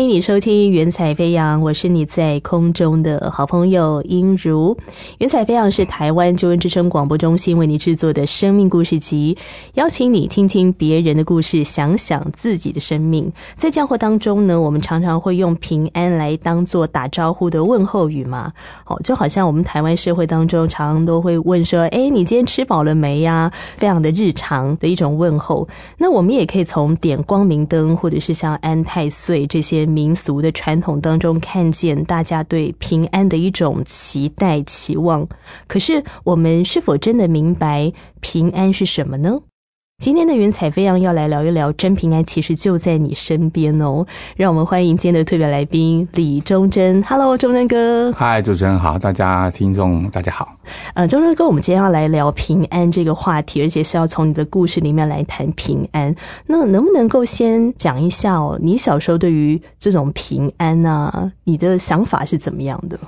欢迎你收听《云彩飞扬》，我是你在空中的好朋友音如。《云彩飞扬》是台湾救恩之声广播中心为你制作的生命故事集，邀请你听听别人的故事，想想自己的生命。在教会当中呢，我们常常会用平安来当做打招呼的问候语嘛。哦，就好像我们台湾社会当中，常常都会问说：“哎，你今天吃饱了没呀？”非常的日常的一种问候。那我们也可以从点光明灯，或者是像安太岁。这些民俗的传统当中，看见大家对平安的一种期待、期望。可是，我们是否真的明白平安是什么呢？今天的云彩飞扬要来聊一聊真平安，其实就在你身边哦。让我们欢迎今天的特别来宾李忠贞。Hello，忠贞哥。嗨，主持人好，大家听众大家好。呃，忠贞哥，我们今天要来聊平安这个话题，而且是要从你的故事里面来谈平安。那能不能够先讲一下哦？你小时候对于这种平安啊，你的想法是怎么样的？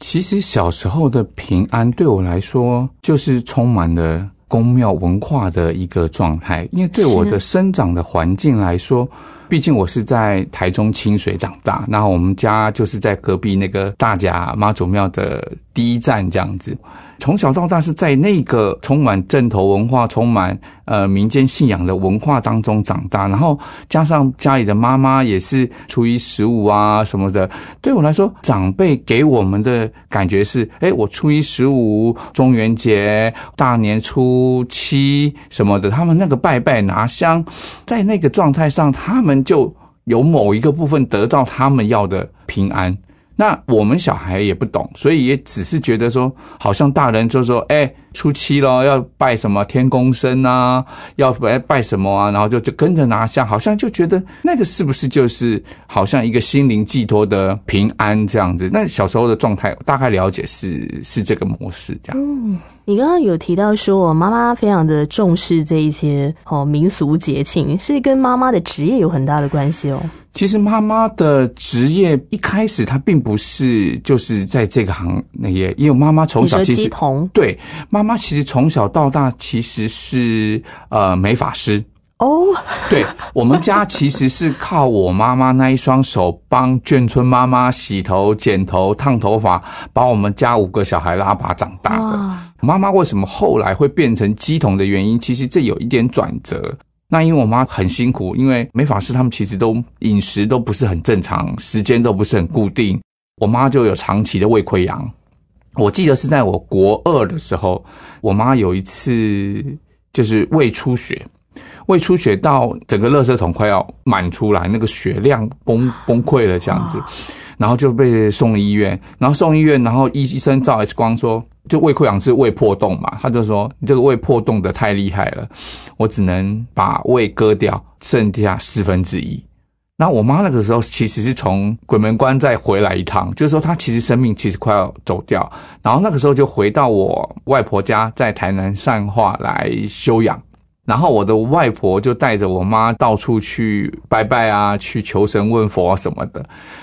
其实小时候的平安对我来说，就是充满了。宫庙文化的一个状态，因为对我的生长的环境来说，毕竟我是在台中清水长大，那我们家就是在隔壁那个大甲妈祖庙的第一站这样子。从小到大是在那个充满镇头文化、充满呃民间信仰的文化当中长大，然后加上家里的妈妈也是初一十五啊什么的，对我来说，长辈给我们的感觉是：哎，我初一十五、中元节、大年初七什么的，他们那个拜拜拿香，在那个状态上，他们就有某一个部分得到他们要的平安。那我们小孩也不懂，所以也只是觉得说，好像大人就说，哎。初七咯，要拜什么天公生啊？要拜拜什么啊？然后就就跟着拿下，好像就觉得那个是不是就是好像一个心灵寄托的平安这样子？那小时候的状态大概了解是是这个模式这样。你刚刚有提到说我妈妈非常的重视这一些哦民俗节庆，是跟妈妈的职业有很大的关系哦。其实妈妈的职业一开始她并不是就是在这个行业，因为妈妈从小其实对妈。妈其实从小到大其实是呃美发师哦，对我们家其实是靠我妈妈那一双手帮眷村妈妈洗头、剪头、烫头发，把我们家五个小孩拉拔长大的。妈妈为什么后来会变成鸡桶的原因，其实这有一点转折。那因为我妈很辛苦，因为美法师他们其实都饮食都不是很正常，时间都不是很固定，我妈就有长期的胃溃疡。我记得是在我国二的时候，我妈有一次就是胃出血，胃出血到整个垃圾桶快要满出来，那个血量崩崩溃了这样子，然后就被送医院，然后送医院，然后医医生照 X 光说，就胃溃疡是胃破洞嘛，他就说你这个胃破洞的太厉害了，我只能把胃割掉，剩下四分之一。那我妈那个时候其实是从鬼门关再回来一趟，就是说她其实生命其实快要走掉，然后那个时候就回到我外婆家，在台南善化来休养，然后我的外婆就带着我妈到处去拜拜啊，去求神问佛啊什么的，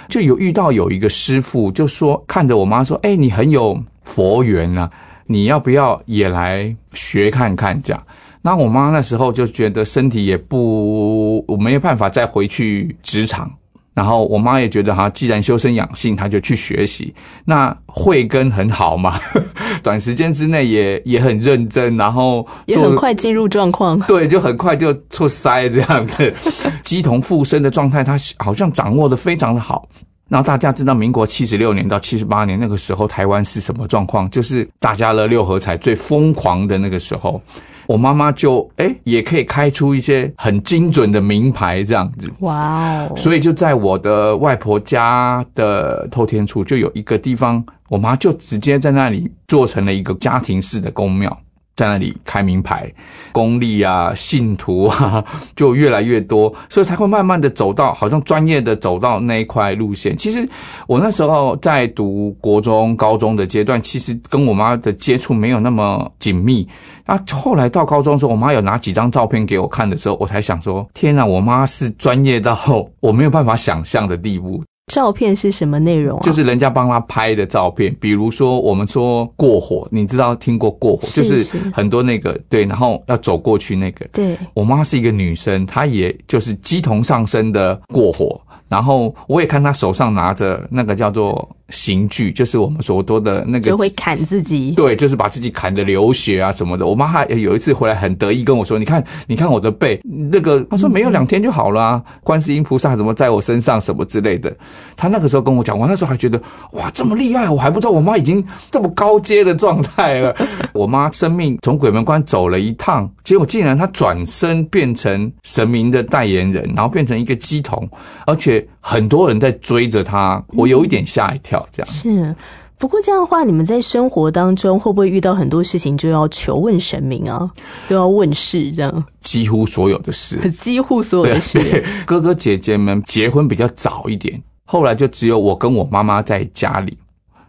就有遇到有一个师傅就说看着我妈说，哎，你很有佛缘啊，你要不要也来学看看这样？那我妈那时候就觉得身体也不，我没有办法再回去职场。然后我妈也觉得哈，既然修身养性，她就去学习。那慧根很好嘛，短时间之内也也很认真，然后也很快进入状况。对，就很快就出塞这样子，鸡同附身的状态，她好像掌握的非常的好。然后大家知道，民国七十六年到七十八年那个时候，台湾是什么状况？就是大家乐六合彩最疯狂的那个时候。我妈妈就哎，也可以开出一些很精准的名牌这样子，哇哦！所以就在我的外婆家的透天处，就有一个地方，我妈就直接在那里做成了一个家庭式的公庙。在那里开名牌，功力啊，信徒啊，就越来越多，所以才会慢慢的走到，好像专业的走到那一块路线。其实我那时候在读国中、高中的阶段，其实跟我妈的接触没有那么紧密。啊，后来到高中的时候，我妈有拿几张照片给我看的时候，我才想说，天哪，我妈是专业到 我没有办法想象的地步。照片是什么内容？就是人家帮他拍的照片，比如说我们说过火，你知道听过过火，就是很多那个对，然后要走过去那个。对，我妈是一个女生，她也就是鸡同上身的过火，然后我也看她手上拿着那个叫做刑具，就是我们所说的那个，就会砍自己。对，就是把自己砍的流血啊什么的。我妈还有一次回来很得意跟我说：“你看，你看我的背，那个她说没有两天就好了啊，观世音菩萨怎么在我身上什么之类的。”她那个时候跟我讲，我那时候还觉得哇这么厉害，我还不知道我妈已经这么高阶的状态了。我妈生命从鬼门关走了一趟，结果竟然她转身变成神明的代言人，然后变成一个鸡童，而且很多人在追着她，我有一点吓一跳。这样是，不过这样的话，你们在生活当中会不会遇到很多事情就要求问神明啊，就要问事这样？几乎所有的事，几乎所有的事。哥哥姐姐们结婚比较早一点，后来就只有我跟我妈妈在家里。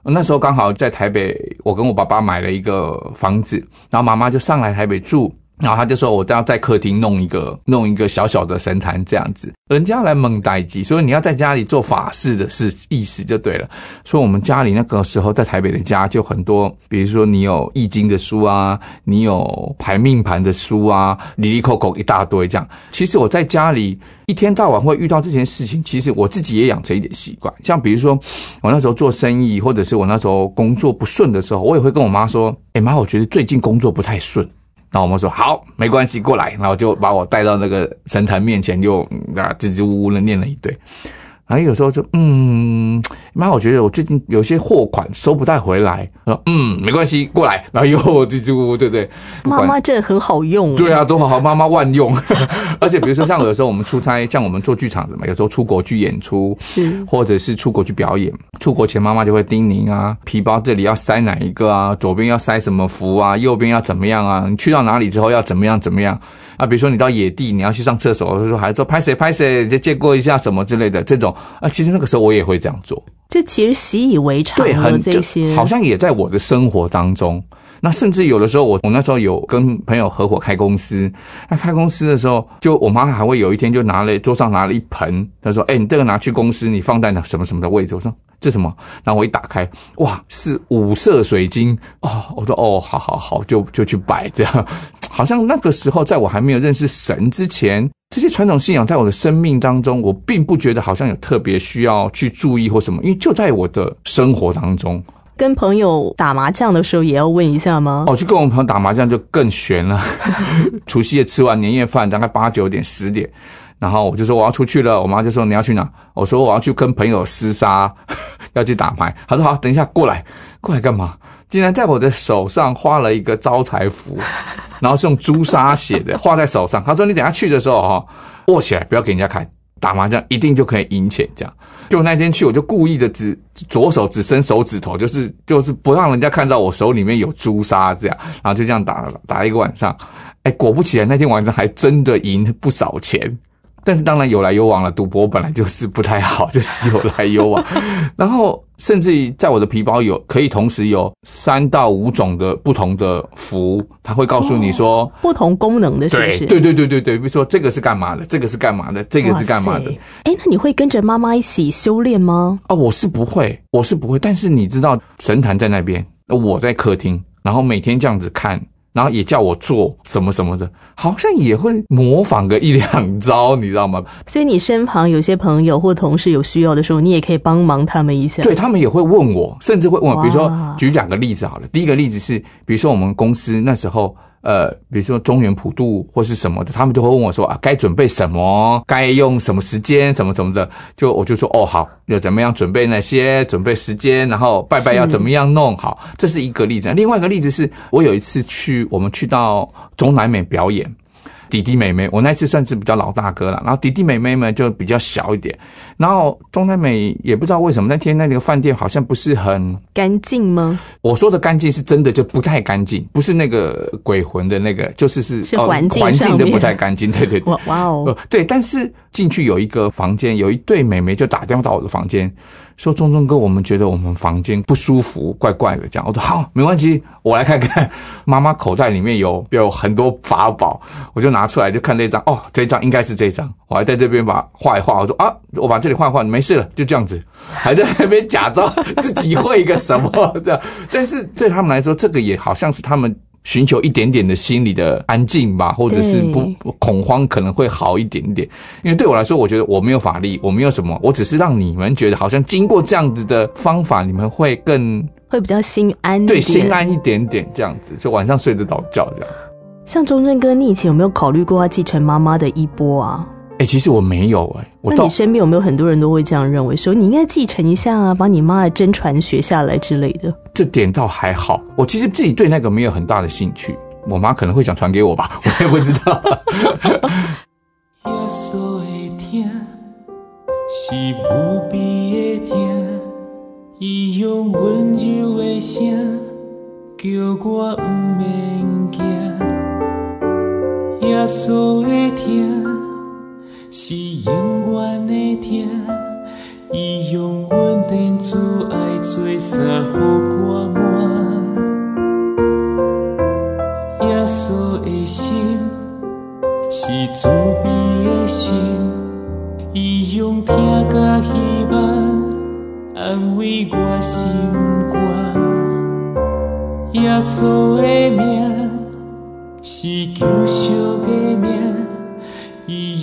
那时候刚好在台北，我跟我爸爸买了一个房子，然后妈妈就上来台北住。然后他就说：“我都要在客厅弄一个弄一个小小的神坛这样子，人家来蒙待机，所以你要在家里做法事的是意思就对了。所以我们家里那个时候在台北的家就很多，比如说你有易经的书啊，你有排命盘的书啊，里里扣扣一大堆这样。其实我在家里一天到晚会遇到这件事情，其实我自己也养成一点习惯，像比如说我那时候做生意，或者是我那时候工作不顺的时候，我也会跟我妈说：，哎妈，我觉得最近工作不太顺。”那我们说好，没关系，过来，然后就把我带到那个神坛面前，就啊支支吾吾的念了一堆。然后有时候就嗯，妈，我觉得我最近有些货款收不太回来。说嗯，没关系，过来。然后又支支吾吾，对不对？妈妈真的很好用。对啊，都好好，妈妈万用。而且比如说像有时候我们出差，像我们做剧场的嘛，有时候出国去演出，是或者是出国去表演，出国前妈妈就会叮咛啊，皮包这里要塞哪一个啊，左边要塞什么符啊，右边要怎么样啊？你去到哪里之后要怎么样怎么样？啊，比如说你到野地，你要去上厕所，说还说拍谁拍谁，就借过一下什么之类的这种。啊，其实那个时候我也会这样做，这其实习以为常，对，很这些。好像也在我的生活当中。那甚至有的时候，我我那时候有跟朋友合伙开公司，那开公司的时候，就我妈还会有一天就拿了桌上拿了一盆，她说：“哎，你这个拿去公司，你放在那什么什么的位置。”我说：“这什么？”然后我一打开，哇，是五色水晶哦！我说：“哦，好好好，就就去摆这样。”好像那个时候，在我还没有认识神之前，这些传统信仰在我的生命当中，我并不觉得好像有特别需要去注意或什么，因为就在我的生活当中。跟朋友打麻将的时候也要问一下吗？哦，去跟我们朋友打麻将就更悬了。除夕夜吃完年夜饭，大概八九点十点，然后我就说我要出去了。我妈就说你要去哪？我说我要去跟朋友厮杀，要去打牌。她说好，等一下过来，过来干嘛？竟然在我的手上画了一个招财符，然后是用朱砂写的，画在手上。她说你等下去的时候哈，握起来不要给人家看，打麻将一定就可以赢钱这样。就那天去，我就故意的只左手只伸手指头，就是就是不让人家看到我手里面有朱砂，这样，然后就这样打打了一个晚上，哎，果不其然，那天晚上还真的赢不少钱。但是当然有来有往了，赌博本来就是不太好，就是有来有往。然后甚至于在我的皮包有可以同时有三到五种的不同的符，他会告诉你说不同功能的，是不是？对对对对对，比如说这个是干嘛的，这个是干嘛的，这个是干嘛的。哎，那你会跟着妈妈一起修炼吗？啊，我是不会，我是不会。但是你知道神坛在那边，我在客厅，然后每天这样子看。然后也叫我做什么什么的，好像也会模仿个一两招，你知道吗？所以你身旁有些朋友或同事有需要的时候，你也可以帮忙他们一下。对他们也会问我，甚至会问我，比如说举两个例子好了。第一个例子是，比如说我们公司那时候。呃，比如说中原普渡或是什么的，他们就会问我说啊，该准备什么，该用什么时间，什么什么的，就我就说哦，好，要怎么样准备那些，准备时间，然后拜拜要怎么样弄好，这是一个例子。另外一个例子是我有一次去，我们去到中南美表演。弟弟妹妹，我那次算是比较老大哥了，然后弟弟妹妹们就比较小一点。然后中南美也不知道为什么那天那个饭店好像不是很干净吗？我说的干净是真的就不太干净，不是那个鬼魂的那个，就是是是环境环境都不太干净。对对对，哇哦，对，但是进去有一个房间，有一对妹妹就打电话到我的房间。说中中哥，我们觉得我们房间不舒服，怪怪的。这样，我说好，没关系，我来看看。妈妈口袋里面有有很多法宝，我就拿出来就看那张。哦，这张应该是这张。我还在这边把画一画。我说啊，我把这里画一画，没事了，就这样子。还在那边假装自己会一个什么这样。但是对他们来说，这个也好像是他们寻求一点点的心理的安静吧，或者是不恐慌，可能会好一点点。因为对我来说，我觉得我没有法力，我没有什么，我只是让你们觉得好像经过这样子的方法，你们会更会比较心安，对，心安一点点这样子，就晚上睡得着觉这样。像钟正哥，你以前有没有考虑过要继承妈妈的衣钵啊？哎，其实我没有哎。那你身边有没有很多人都会这样认为，说你应该继承一下啊，把你妈的真传学下来之类的？这点倒还好，我其实自己对那个没有很大的兴趣。我妈可能会想传给我吧，我也不知道。是是永远的听，伊用稳定慈爱做衫，予我满。耶稣的心是慈悲的心，伊用听甲希望安慰我心肝。耶稣的名是救赎的名。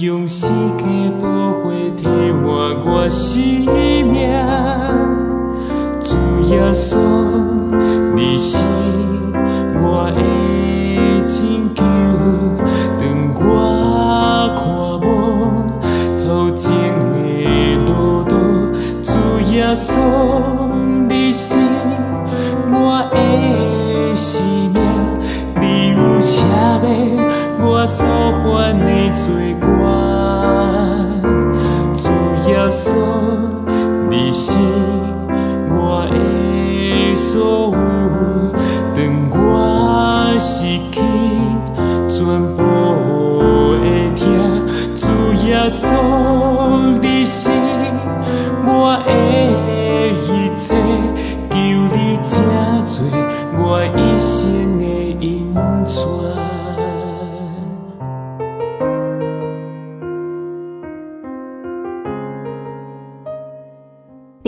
用世界宝血替换我生命，主耶稣，你是我的拯救。当我看无头前的路途，主耶稣，你是我的生命，你有写下我所犯的罪。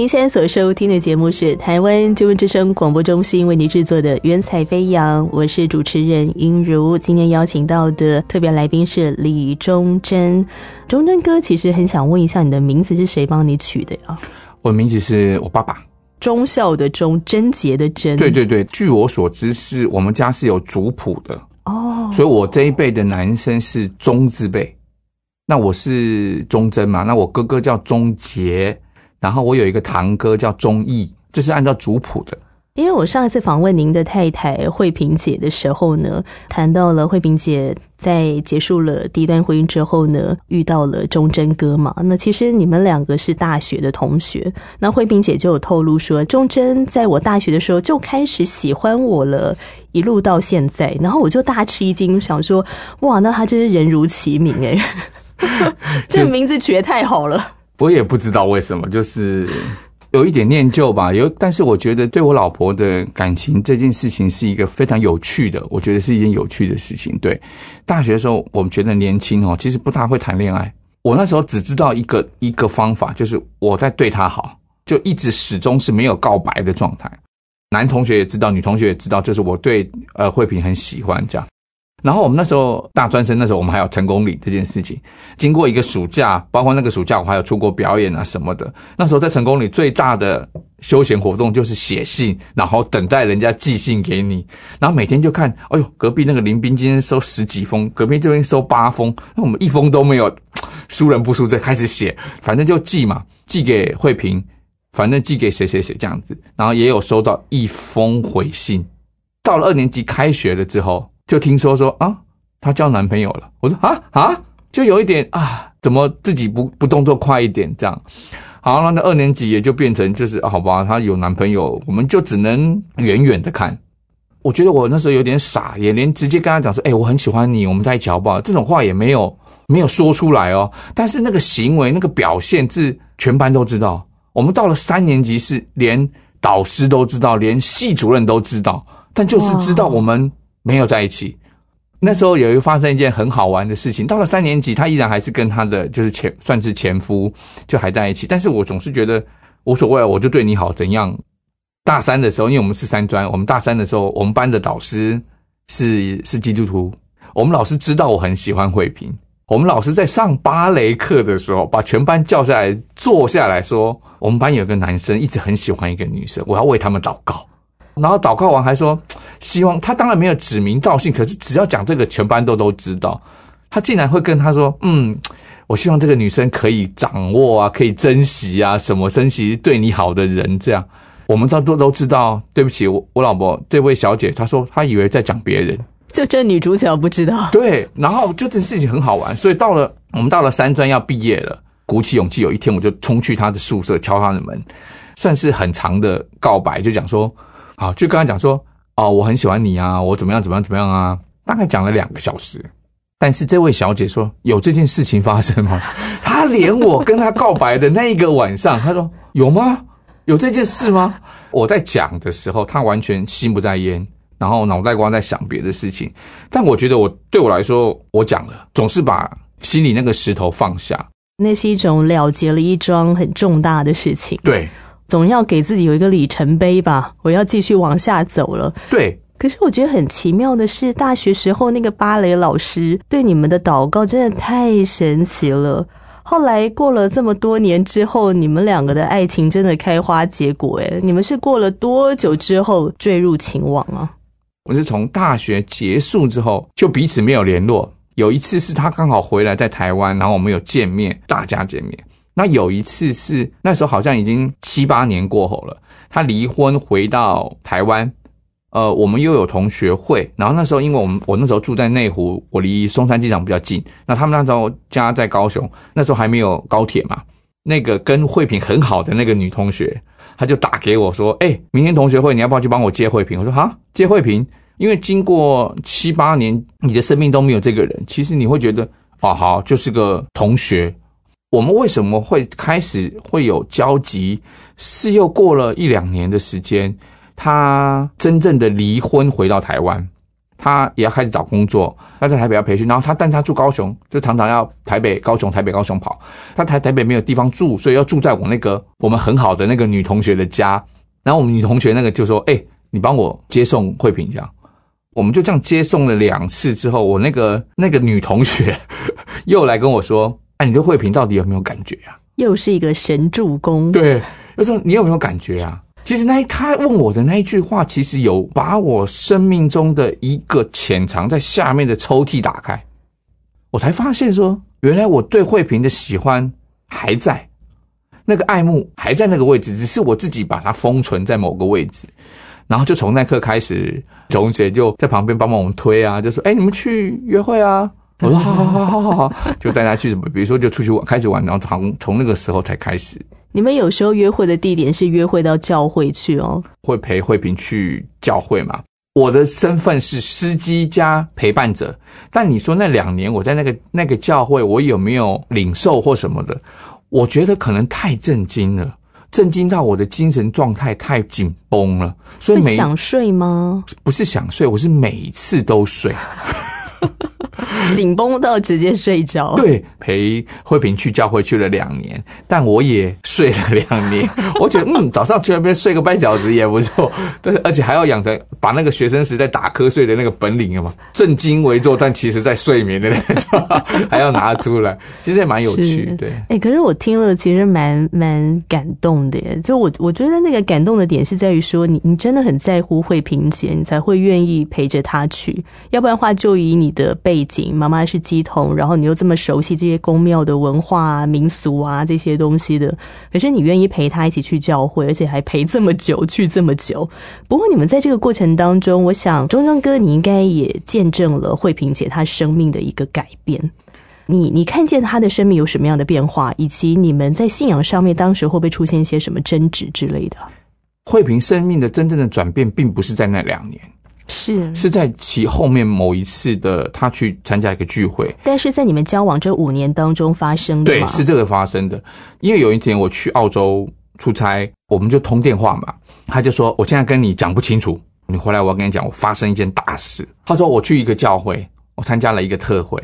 您现在所收听的节目是台湾救援之声广播中心为您制作的《云彩飞扬》，我是主持人英如。今天邀请到的特别来宾是李忠贞。忠贞哥，其实很想问一下，你的名字是谁帮你取的呀？我的名字是我爸爸，忠孝的忠，贞洁的贞。对对对，据我所知，是我们家是有族谱的哦，所以我这一辈的男生是忠字辈，那我是忠贞嘛，那我哥哥叫忠杰。然后我有一个堂哥叫钟义，这是按照族谱的。因为我上一次访问您的太太慧萍姐的时候呢，谈到了慧萍姐在结束了第一段婚姻之后呢，遇到了忠贞哥嘛。那其实你们两个是大学的同学。那慧萍姐就有透露说，忠贞在我大学的时候就开始喜欢我了，一路到现在。然后我就大吃一惊，想说，哇，那他真是人如其名哎，这名字取得太好了。我也不知道为什么，就是有一点念旧吧。有，但是我觉得对我老婆的感情这件事情是一个非常有趣的，我觉得是一件有趣的事情。对，大学的时候我们觉得年轻哦，其实不大会谈恋爱。我那时候只知道一个一个方法，就是我在对她好，就一直始终是没有告白的状态。男同学也知道，女同学也知道，就是我对呃慧萍很喜欢这样。然后我们那时候大专生，那时候我们还有成功礼这件事情。经过一个暑假，包括那个暑假我还有出国表演啊什么的。那时候在成功礼最大的休闲活动就是写信，然后等待人家寄信给你。然后每天就看，哎呦，隔壁那个林斌今天收十几封，隔壁这边收八封，那我们一封都没有，输人不输阵，开始写，反正就寄嘛，寄给慧萍，反正寄给谁谁谁这样子。然后也有收到一封回信。到了二年级开学了之后。就听说说啊，她交男朋友了。我说啊啊，就有一点啊，怎么自己不不动作快一点这样？好，那那二年级也就变成就是好吧，她有男朋友，我们就只能远远的看。我觉得我那时候有点傻，也连直接跟她讲说，哎，我很喜欢你，我们在一起好不好？这种话也没有没有说出来哦。但是那个行为那个表现是全班都知道。我们到了三年级是连导师都知道，连系主任都知道，但就是知道我们。没有在一起，那时候有一发生一件很好玩的事情。到了三年级，他依然还是跟他的就是前算是前夫就还在一起。但是我总是觉得无所谓，我就对你好怎样。大三的时候，因为我们是三专，我们大三的时候，我们班的导师是是基督徒。我们老师知道我很喜欢慧萍，我们老师在上芭蕾课的时候，把全班叫下来，坐下来说，我们班有个男生一直很喜欢一个女生，我要为他们祷告。然后祷告完还说，希望他当然没有指名道姓，可是只要讲这个，全班都都知道。他竟然会跟他说，嗯，我希望这个女生可以掌握啊，可以珍惜啊，什么珍惜对你好的人，这样。我们都都都知道。对不起，我我老婆这位小姐，她说她以为在讲别人。就这女主角不知道，对，然后就这事情很好玩，所以到了我们到了三专要毕业了，鼓起勇气，有一天我就冲去她的宿舍敲她的门，算是很长的告白，就讲说，好，就跟他讲说，哦，我很喜欢你啊，我怎么样怎么样怎么样啊，大概讲了两个小时，但是这位小姐说有这件事情发生吗？她连我跟她告白的那一个晚上，她说有吗？有这件事吗？我在讲的时候，她完全心不在焉。然后脑袋瓜在想别的事情，但我觉得我对我来说，我讲了，总是把心里那个石头放下，那是一种了结了一桩很重大的事情。对，总要给自己有一个里程碑吧，我要继续往下走了。对，可是我觉得很奇妙的是，大学时候那个芭蕾老师对你们的祷告真的太神奇了。后来过了这么多年之后，你们两个的爱情真的开花结果。哎，你们是过了多久之后坠入情网啊？我是从大学结束之后就彼此没有联络。有一次是他刚好回来在台湾，然后我们有见面，大家见面。那有一次是那时候好像已经七八年过后了，他离婚回到台湾，呃，我们又有同学会。然后那时候因为我们我那时候住在内湖，我离松山机场比较近。那他们那时候家在高雄，那时候还没有高铁嘛。那个跟慧萍很好的那个女同学。他就打给我说：“哎，明天同学会，你要不要去帮我接慧萍？”我说：“哈，接慧萍，因为经过七八年，你的生命中没有这个人，其实你会觉得，哦，好，就是个同学。我们为什么会开始会有交集？是又过了一两年的时间，他真正的离婚回到台湾。”他也要开始找工作，他在台北要培训，然后他，但他住高雄，就常常要台北、高雄、台北、高雄跑。他台台北没有地方住，所以要住在我那个我们很好的那个女同学的家。然后我们女同学那个就说：“哎，你帮我接送慧萍这样。”我们就这样接送了两次之后，我那个那个女同学 又来跟我说：“哎，你对慧萍到底有没有感觉啊？”又是一个神助攻。对，就说你有没有感觉啊？其实那他问我的那一句话，其实有把我生命中的一个潜藏在下面的抽屉打开，我才发现说，原来我对慧萍的喜欢还在，那个爱慕还在那个位置，只是我自己把它封存在某个位置。然后就从那刻开始，同学就在旁边帮忙我们推啊，就说：“哎，你们去约会啊？”我说：“好好好好好好。” 就带他去什么，比如说就出去玩，开始玩，然后从从那个时候才开始。你们有时候约会的地点是约会到教会去哦，会陪慧萍去教会嘛？我的身份是司机加陪伴者，但你说那两年我在那个那个教会，我有没有领受或什么的？我觉得可能太震惊了，震惊到我的精神状态太紧绷了，所以每想睡吗？不是想睡，我是每次都睡。紧绷到直接睡着。对，陪慧萍去教会去了两年，但我也睡了两年。我觉得，嗯，早上去那边睡个半小时也不错，但是而且还要养成把那个学生时代打瞌睡的那个本领嘛，正襟危坐，但其实在睡眠的那种，还要拿出来，其实也蛮有趣。对，哎，可是我听了其实蛮蛮感动的。就我我觉得那个感动的点是在于说，你你真的很在乎慧萍姐，你才会愿意陪着她去，要不然的话就以你的背景。妈妈是鸡童，然后你又这么熟悉这些宫庙的文化啊、民俗啊这些东西的，可是你愿意陪他一起去教会，而且还陪这么久，去这么久。不过你们在这个过程当中，我想忠忠哥你应该也见证了慧萍姐她生命的一个改变。你你看见她的生命有什么样的变化，以及你们在信仰上面当时会不会出现一些什么争执之类的？慧萍生命的真正的转变，并不是在那两年。是是在其后面某一次的他去参加一个聚会，但是在你们交往这五年当中发生的，对，是这个发生的。因为有一天我去澳洲出差，我们就通电话嘛，他就说我现在跟你讲不清楚，你回来我要跟你讲，我发生一件大事。他说我去一个教会，我参加了一个特会，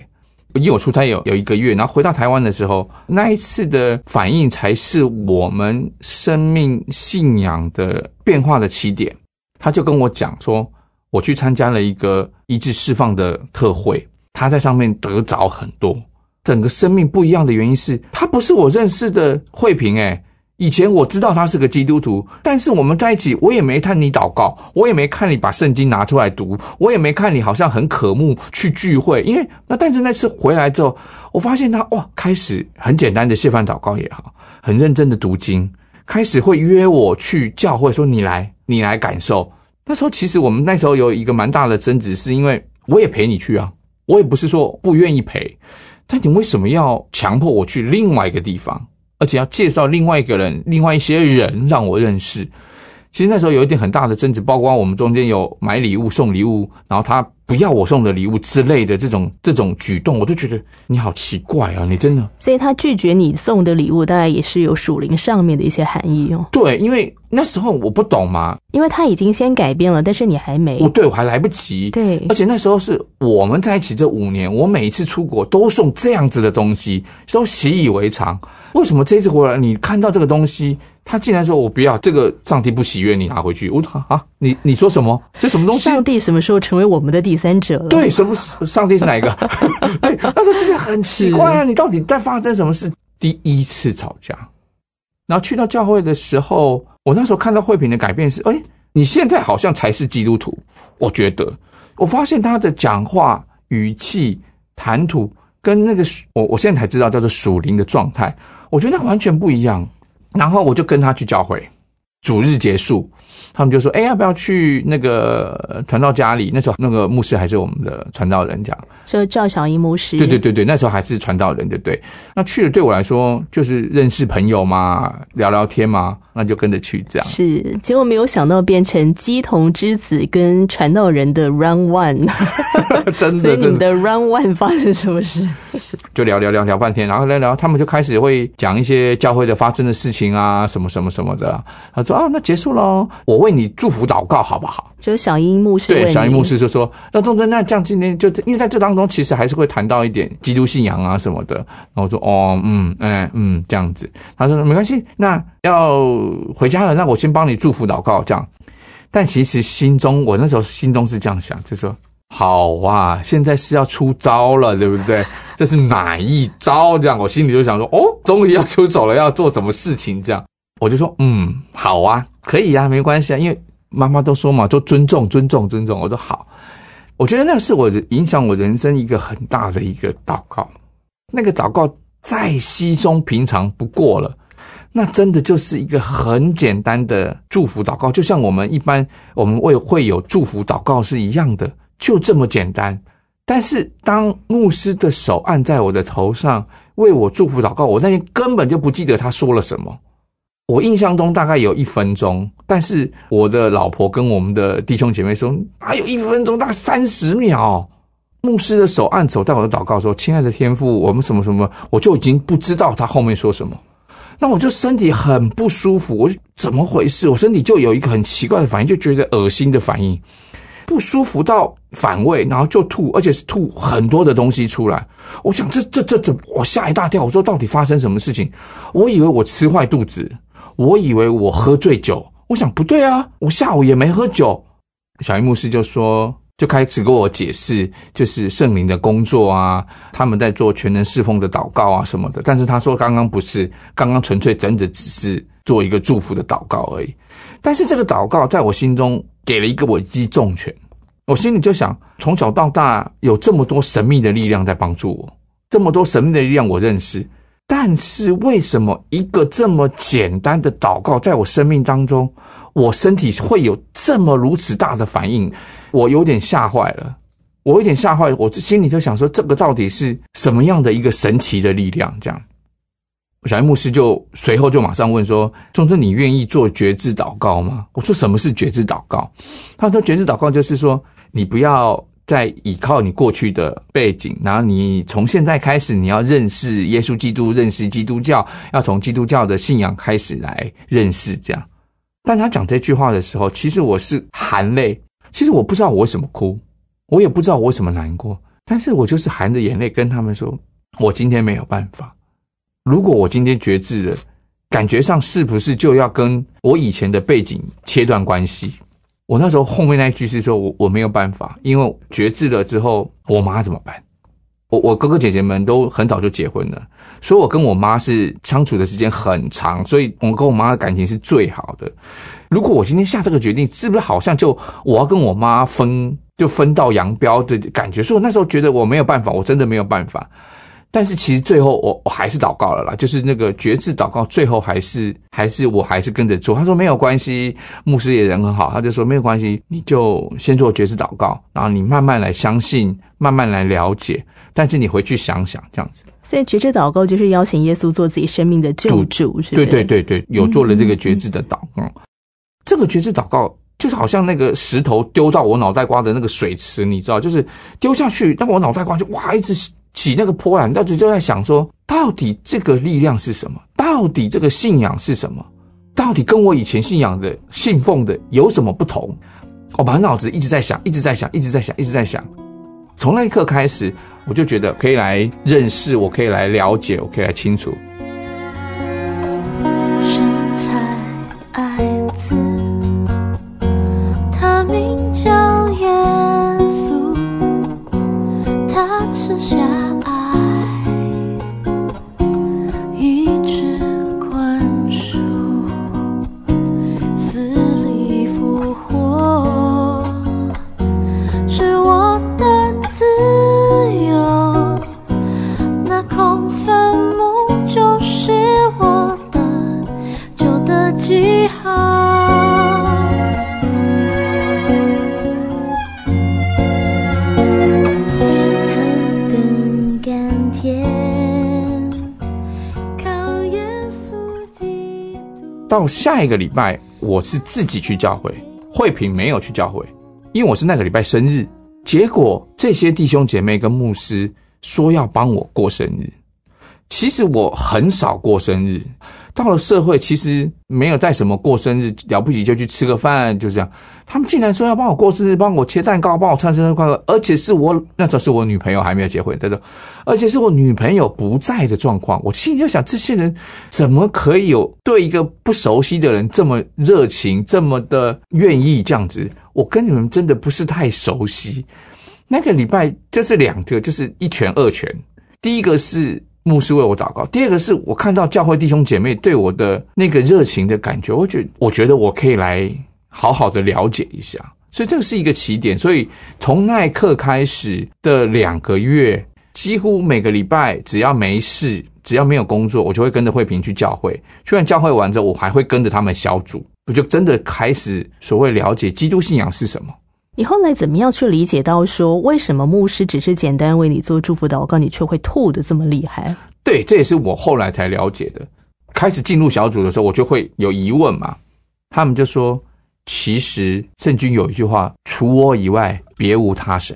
因为我出差有有一个月，然后回到台湾的时候，那一次的反应才是我们生命信仰的变化的起点。他就跟我讲说。我去参加了一个医治释放的特会，他在上面得着很多，整个生命不一样的原因是他不是我认识的慧萍诶以前我知道他是个基督徒，但是我们在一起，我也没看你祷告，我也没看你把圣经拿出来读，我也没看你好像很渴慕去聚会。因为那但是那次回来之后，我发现他哇，开始很简单的谢饭祷告也好，很认真的读经，开始会约我去教会，说你来，你来感受。那时候其实我们那时候有一个蛮大的争执，是因为我也陪你去啊，我也不是说不愿意陪，但你为什么要强迫我去另外一个地方？而且要介绍另外一个人、另外一些人让我认识。其实那时候有一点很大的争执，包括我们中间有买礼物、送礼物，然后他不要我送的礼物之类的这种这种举动，我都觉得你好奇怪啊！你真的，所以他拒绝你送的礼物，大概也是有属灵上面的一些含义哦。对，因为那时候我不懂嘛，因为他已经先改变了，但是你还没，我对我还来不及。对，而且那时候是我们在一起这五年，我每一次出国都送这样子的东西，都习以为常。为什么这次回来你看到这个东西，他竟然说我不要这个，上帝不喜悦，你拿回去。我说啊，你你说什么？这什么东西？上帝什么时候成为我们的第三者了？对，什么上帝是哪一个？对，那时候觉得很奇怪啊，你到底在发生什么事？第一次吵架，然后去到教会的时候，我那时候看到慧萍的改变是，哎，你现在好像才是基督徒。我觉得，我发现他的讲话语气、谈吐跟那个我我现在才知道叫做属灵的状态。我觉得那完全不一样，然后我就跟他去教会，主日结束，他们就说：“哎，要不要去那个传道家里？那时候那个牧师还是我们的传道人，这样。”说赵小英牧师。对对对对，那时候还是传道人，对不对？那去了对我来说就是认识朋友嘛，聊聊天嘛，那就跟着去这样。是，结果没有想到变成鸡同之子跟传道人的 Run One，真的。所以你们的 Run One 发生什么事？就聊聊聊聊半天，然后聊聊，他们就开始会讲一些教会的发生的事情啊，什么什么什么的。他说：“啊，那结束喽，我为你祝福祷告，好不好？”就是小英牧师对小英牧师就说：“那钟真，那这样今天就因为在这当中，其实还是会谈到一点基督信仰啊什么的。”然后我说：“哦，嗯，哎，嗯，这样子。”他说：“没关系，那要回家了，那我先帮你祝福祷告这样。”但其实心中，我那时候心中是这样想，就说。好啊，现在是要出招了，对不对？这是哪一招？这样我心里就想说，哦，终于要出走了，要做什么事情？这样我就说，嗯，好啊，可以啊，没关系啊，因为妈妈都说嘛，都尊重、尊重、尊重。我说好，我觉得那是我影响我人生一个很大的一个祷告。那个祷告再稀松平常不过了，那真的就是一个很简单的祝福祷告，就像我们一般我们为会有祝福祷告是一样的。就这么简单，但是当牧师的手按在我的头上为我祝福祷告，我那天根本就不记得他说了什么。我印象中大概有一分钟，但是我的老婆跟我们的弟兄姐妹说，还有一分钟，大概三十秒。牧师的手按手在我的祷告说：“亲爱的天父，我们什么什么，我就已经不知道他后面说什么。那我就身体很不舒服，我就怎么回事？我身体就有一个很奇怪的反应，就觉得恶心的反应。”不舒服到反胃，然后就吐，而且是吐很多的东西出来。我想，这这这这，我吓一大跳。我说，到底发生什么事情？我以为我吃坏肚子，我以为我喝醉酒。我想不对啊，我下午也没喝酒。小一牧师就说，就开始跟我解释，就是圣灵的工作啊，他们在做全能侍奉的祷告啊什么的。但是他说，刚刚不是，刚刚纯粹真的只是做一个祝福的祷告而已。但是这个祷告在我心中。给了一个我一击重拳，我心里就想，从小到大有这么多神秘的力量在帮助我，这么多神秘的力量我认识，但是为什么一个这么简单的祷告，在我生命当中，我身体会有这么如此大的反应？我有点吓坏了，我有点吓坏，我心里就想说，这个到底是什么样的一个神奇的力量？这样。小牧师就随后就马上问说：“钟正，你愿意做觉知祷告吗？”我说：“什么是觉知祷告？”他说：“觉知祷告就是说，你不要在依靠你过去的背景，然后你从现在开始，你要认识耶稣基督，认识基督教，要从基督教的信仰开始来认识这样。”但他讲这句话的时候，其实我是含泪。其实我不知道我为什么哭，我也不知道我为什么难过，但是我就是含着眼泪跟他们说：“我今天没有办法。”如果我今天觉知了，感觉上是不是就要跟我以前的背景切断关系？我那时候后面那一句是说我我没有办法，因为绝志了之后，我妈怎么办？我我哥哥姐姐们都很早就结婚了，所以我跟我妈是相处的时间很长，所以我跟我妈的感情是最好的。如果我今天下这个决定，是不是好像就我要跟我妈分，就分道扬镳的感觉？所以我那时候觉得我没有办法，我真的没有办法。但是其实最后我我还是祷告了啦，就是那个绝志祷告，最后还是还是我还是跟着做。他说没有关系，牧师也人很好，他就说没有关系，你就先做绝志祷告，然后你慢慢来相信，慢慢来了解。但是你回去想想这样子。所以绝志祷告就是邀请耶稣做自己生命的救主，是对对对对，有做了这个绝志的祷告。这个绝志祷告就是好像那个石头丢到我脑袋瓜的那个水池，你知道，就是丢下去，那我脑袋瓜就哇一直。起那个波澜，到底就在想说，到底这个力量是什么？到底这个信仰是什么？到底跟我以前信仰的信奉的有什么不同？我满脑子一直在想，一直在想，一直在想，一直在想。从那一刻开始，我就觉得可以来认识，我可以来了解，我可以来清楚。下一个礼拜，我是自己去教会，慧平没有去教会，因为我是那个礼拜生日。结果这些弟兄姐妹跟牧师说要帮我过生日，其实我很少过生日。到了社会，其实没有在什么过生日了不起，就去吃个饭，就这样。他们竟然说要帮我过生日，帮我切蛋糕，帮我唱生日快乐，而且是我那时候是我女朋友还没有结婚，他说，而且是我女朋友不在的状况。我心里就想，这些人怎么可以有对一个不熟悉的人这么热情，这么的愿意这样子？我跟你们真的不是太熟悉。那个礼拜就是两个，就是一拳二拳。第一个是。牧师为我祷告。第二个是我看到教会弟兄姐妹对我的那个热情的感觉，我觉我觉得我可以来好好的了解一下，所以这个是一个起点。所以从那一刻开始的两个月，几乎每个礼拜只要没事，只要没有工作，我就会跟着慧萍去教会。去完教会完之后，我还会跟着他们小组，我就真的开始所谓了解基督信仰是什么。你后来怎么样去理解到说，为什么牧师只是简单为你做祝福祷告，你却会吐的这么厉害？对，这也是我后来才了解的。开始进入小组的时候，我就会有疑问嘛。他们就说，其实圣经有一句话：“除我以外，别无他神。”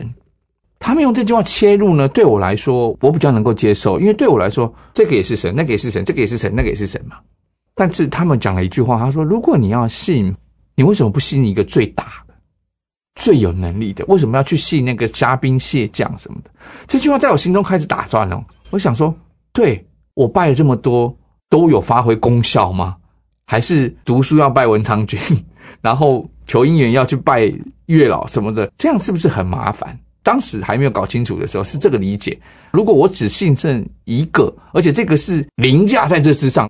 他们用这句话切入呢，对我来说，我比较能够接受，因为对我来说，这个也是神，那个也是神，这个也是神，那个也是神嘛。但是他们讲了一句话，他说：“如果你要信，你为什么不信一个最大？”最有能力的，为什么要去信那个虾兵蟹将什么的？这句话在我心中开始打转了。我想说，对我拜了这么多，都有发挥功效吗？还是读书要拜文昌君，然后求姻缘要去拜月老什么的？这样是不是很麻烦？当时还没有搞清楚的时候是这个理解。如果我只信这一个，而且这个是凌驾在这之上，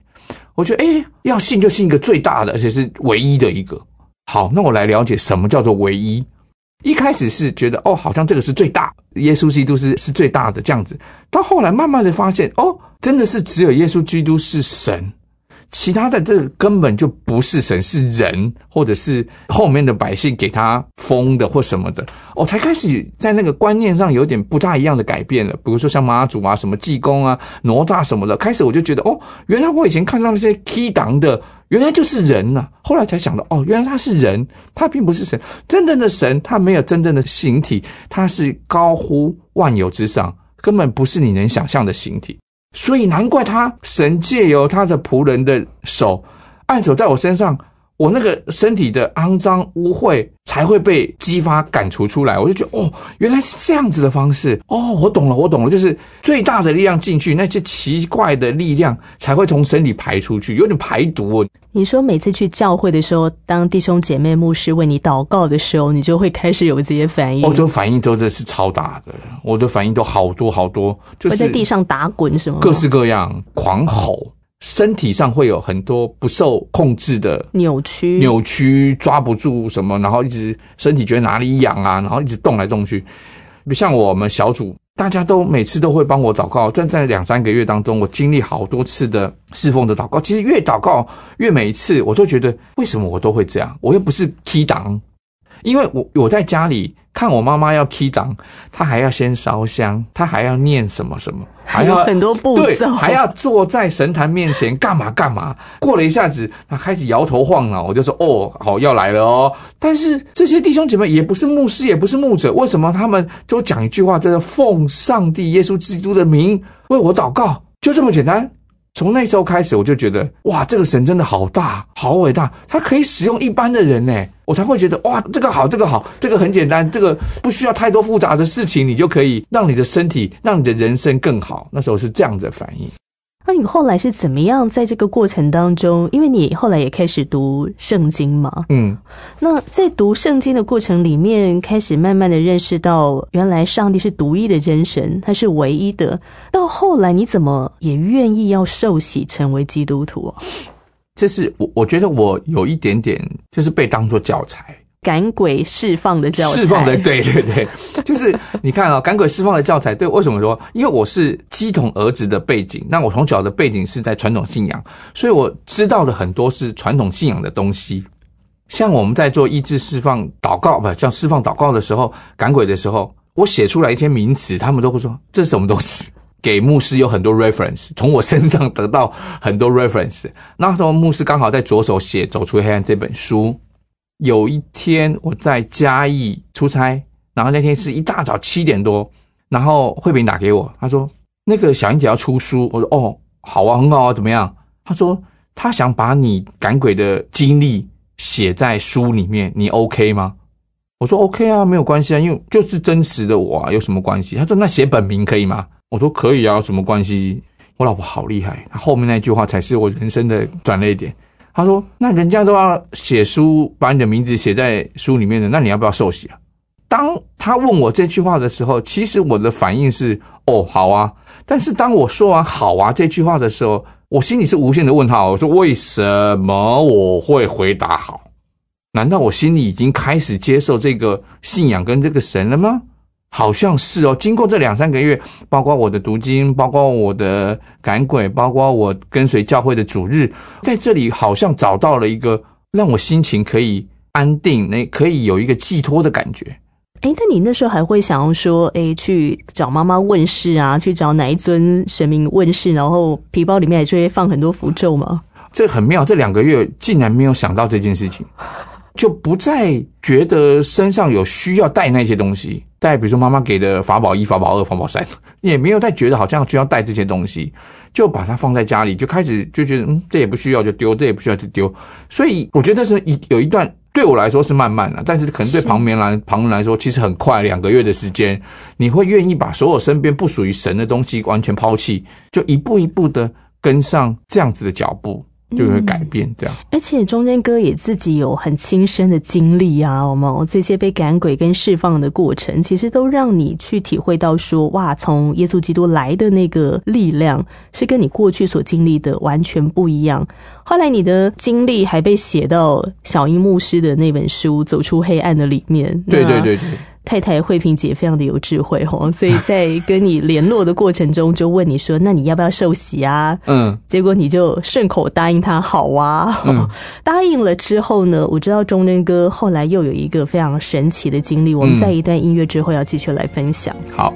我觉得哎，要信就信一个最大的，而且是唯一的一个。好，那我来了解什么叫做唯一。一开始是觉得哦，好像这个是最大，耶稣基督是是最大的这样子。到后来慢慢的发现，哦，真的是只有耶稣基督是神，其他的这根本就不是神，是人，或者是后面的百姓给他封的或什么的。我才开始在那个观念上有点不大一样的改变了。比如说像妈祖啊、什么济公啊、哪吒什么的，开始我就觉得哦，原来我以前看到那些 K 档的。原来就是人呐！后来才想到，哦，原来他是人，他并不是神。真正的神，他没有真正的形体，他是高乎万有之上，根本不是你能想象的形体。所以难怪他神借由他的仆人的手按手在我身上，我那个身体的肮脏污秽才会被激发赶除出来。我就觉得哦，原来是这样子的方式哦，我懂了，我懂了，就是最大的力量进去，那些奇怪的力量才会从身体排出去，有点排毒。你说每次去教会的时候，当弟兄姐妹牧师为你祷告的时候，你就会开始有这些反应。哦，这反应都真是超大的，我的反应都好多好多，就是在地上打滚什么，各式各样狂吼。身体上会有很多不受控制的扭曲，扭曲抓不住什么，然后一直身体觉得哪里痒啊，然后一直动来动去。不像我们小组，大家都每次都会帮我祷告。站在两三个月当中，我经历好多次的侍奉的祷告。其实越祷告越每一次，我都觉得为什么我都会这样？我又不是 key 档，因为我我在家里。看我妈妈要 key 档，她还要先烧香，她还要念什么什么，还要很多步骤，还要坐在神坛面前干嘛干嘛。过了一下子，她开始摇头晃脑，我就说：“哦，好要来了哦。”但是这些弟兄姐妹也不是牧师，也不是牧者，为什么他们都讲一句话，叫做“奉上帝耶稣基督的名为我祷告”，就这么简单。从那时候开始，我就觉得哇，这个神真的好大，好伟大，他可以使用一般的人呢，我才会觉得哇，这个好，这个好，这个很简单，这个不需要太多复杂的事情，你就可以让你的身体，让你的人生更好。那时候是这样的反应。那你后来是怎么样在这个过程当中？因为你后来也开始读圣经嘛，嗯，那在读圣经的过程里面，开始慢慢的认识到，原来上帝是独一的真神，他是唯一的。到后来，你怎么也愿意要受洗成为基督徒啊？这是我我觉得我有一点点，就是被当做教材。赶鬼释放的教材，释放的对对对，就是你看啊，赶鬼释放的教材，对，为什么说？因为我是鸡统儿子的背景，那我从小的背景是在传统信仰，所以我知道的很多是传统信仰的东西。像我们在做意志释放祷告，不像释放祷告的时候，赶鬼的时候，我写出来一些名词，他们都会说这是什么东西？给牧师有很多 reference，从我身上得到很多 reference。那时候牧师刚好在着手写《走出黑暗》这本书。有一天我在嘉义出差，然后那天是一大早七点多，然后慧萍打给我，他说那个小英姐要出书，我说哦好啊很好啊怎么样？他说他想把你赶鬼的经历写在书里面，你 OK 吗？我说 OK 啊没有关系啊，因为就是真实的我啊，有什么关系？他说那写本名可以吗？我说可以啊，什么关系？我老婆好厉害，后面那句话才是我人生的转捩点。他说：“那人家都要写书，把你的名字写在书里面的，那你要不要受洗啊？”当他问我这句话的时候，其实我的反应是：“哦，好啊。”但是当我说完“好啊”这句话的时候，我心里是无限的问号。我说：“为什么我会回答好？难道我心里已经开始接受这个信仰跟这个神了吗？”好像是哦，经过这两三个月，包括我的读经，包括我的赶鬼，包括我跟随教会的主日，在这里好像找到了一个让我心情可以安定，那可以有一个寄托的感觉。哎，那你那时候还会想要说，哎，去找妈妈问事啊，去找哪一尊神明问事，然后皮包里面还是会放很多符咒吗？这很妙，这两个月竟然没有想到这件事情。就不再觉得身上有需要带那些东西，带比如说妈妈给的法宝一、法宝二、法宝三，也没有再觉得好像需要带这些东西，就把它放在家里，就开始就觉得嗯，这也不需要就丢，这也不需要就丢。所以我觉得是一有一段对我来说是慢慢的，但是可能对旁边来旁人来说其实很快，两个月的时间，你会愿意把所有身边不属于神的东西完全抛弃，就一步一步的跟上这样子的脚步。就会改变这样，而且中间哥也自己有很亲身的经历啊，我们这些被赶鬼跟释放的过程，其实都让你去体会到说，哇，从耶稣基督来的那个力量，是跟你过去所经历的完全不一样。后来你的经历还被写到小英牧师的那本书《走出黑暗》的里面。对对对对。太太慧萍姐非常的有智慧哦，所以在跟你联络的过程中，就问你说：“那你要不要受洗啊？”嗯，结果你就顺口答应他好啊。答应了之后呢，我知道忠贞哥后来又有一个非常神奇的经历，我们在一段音乐之后要继续来分享。好。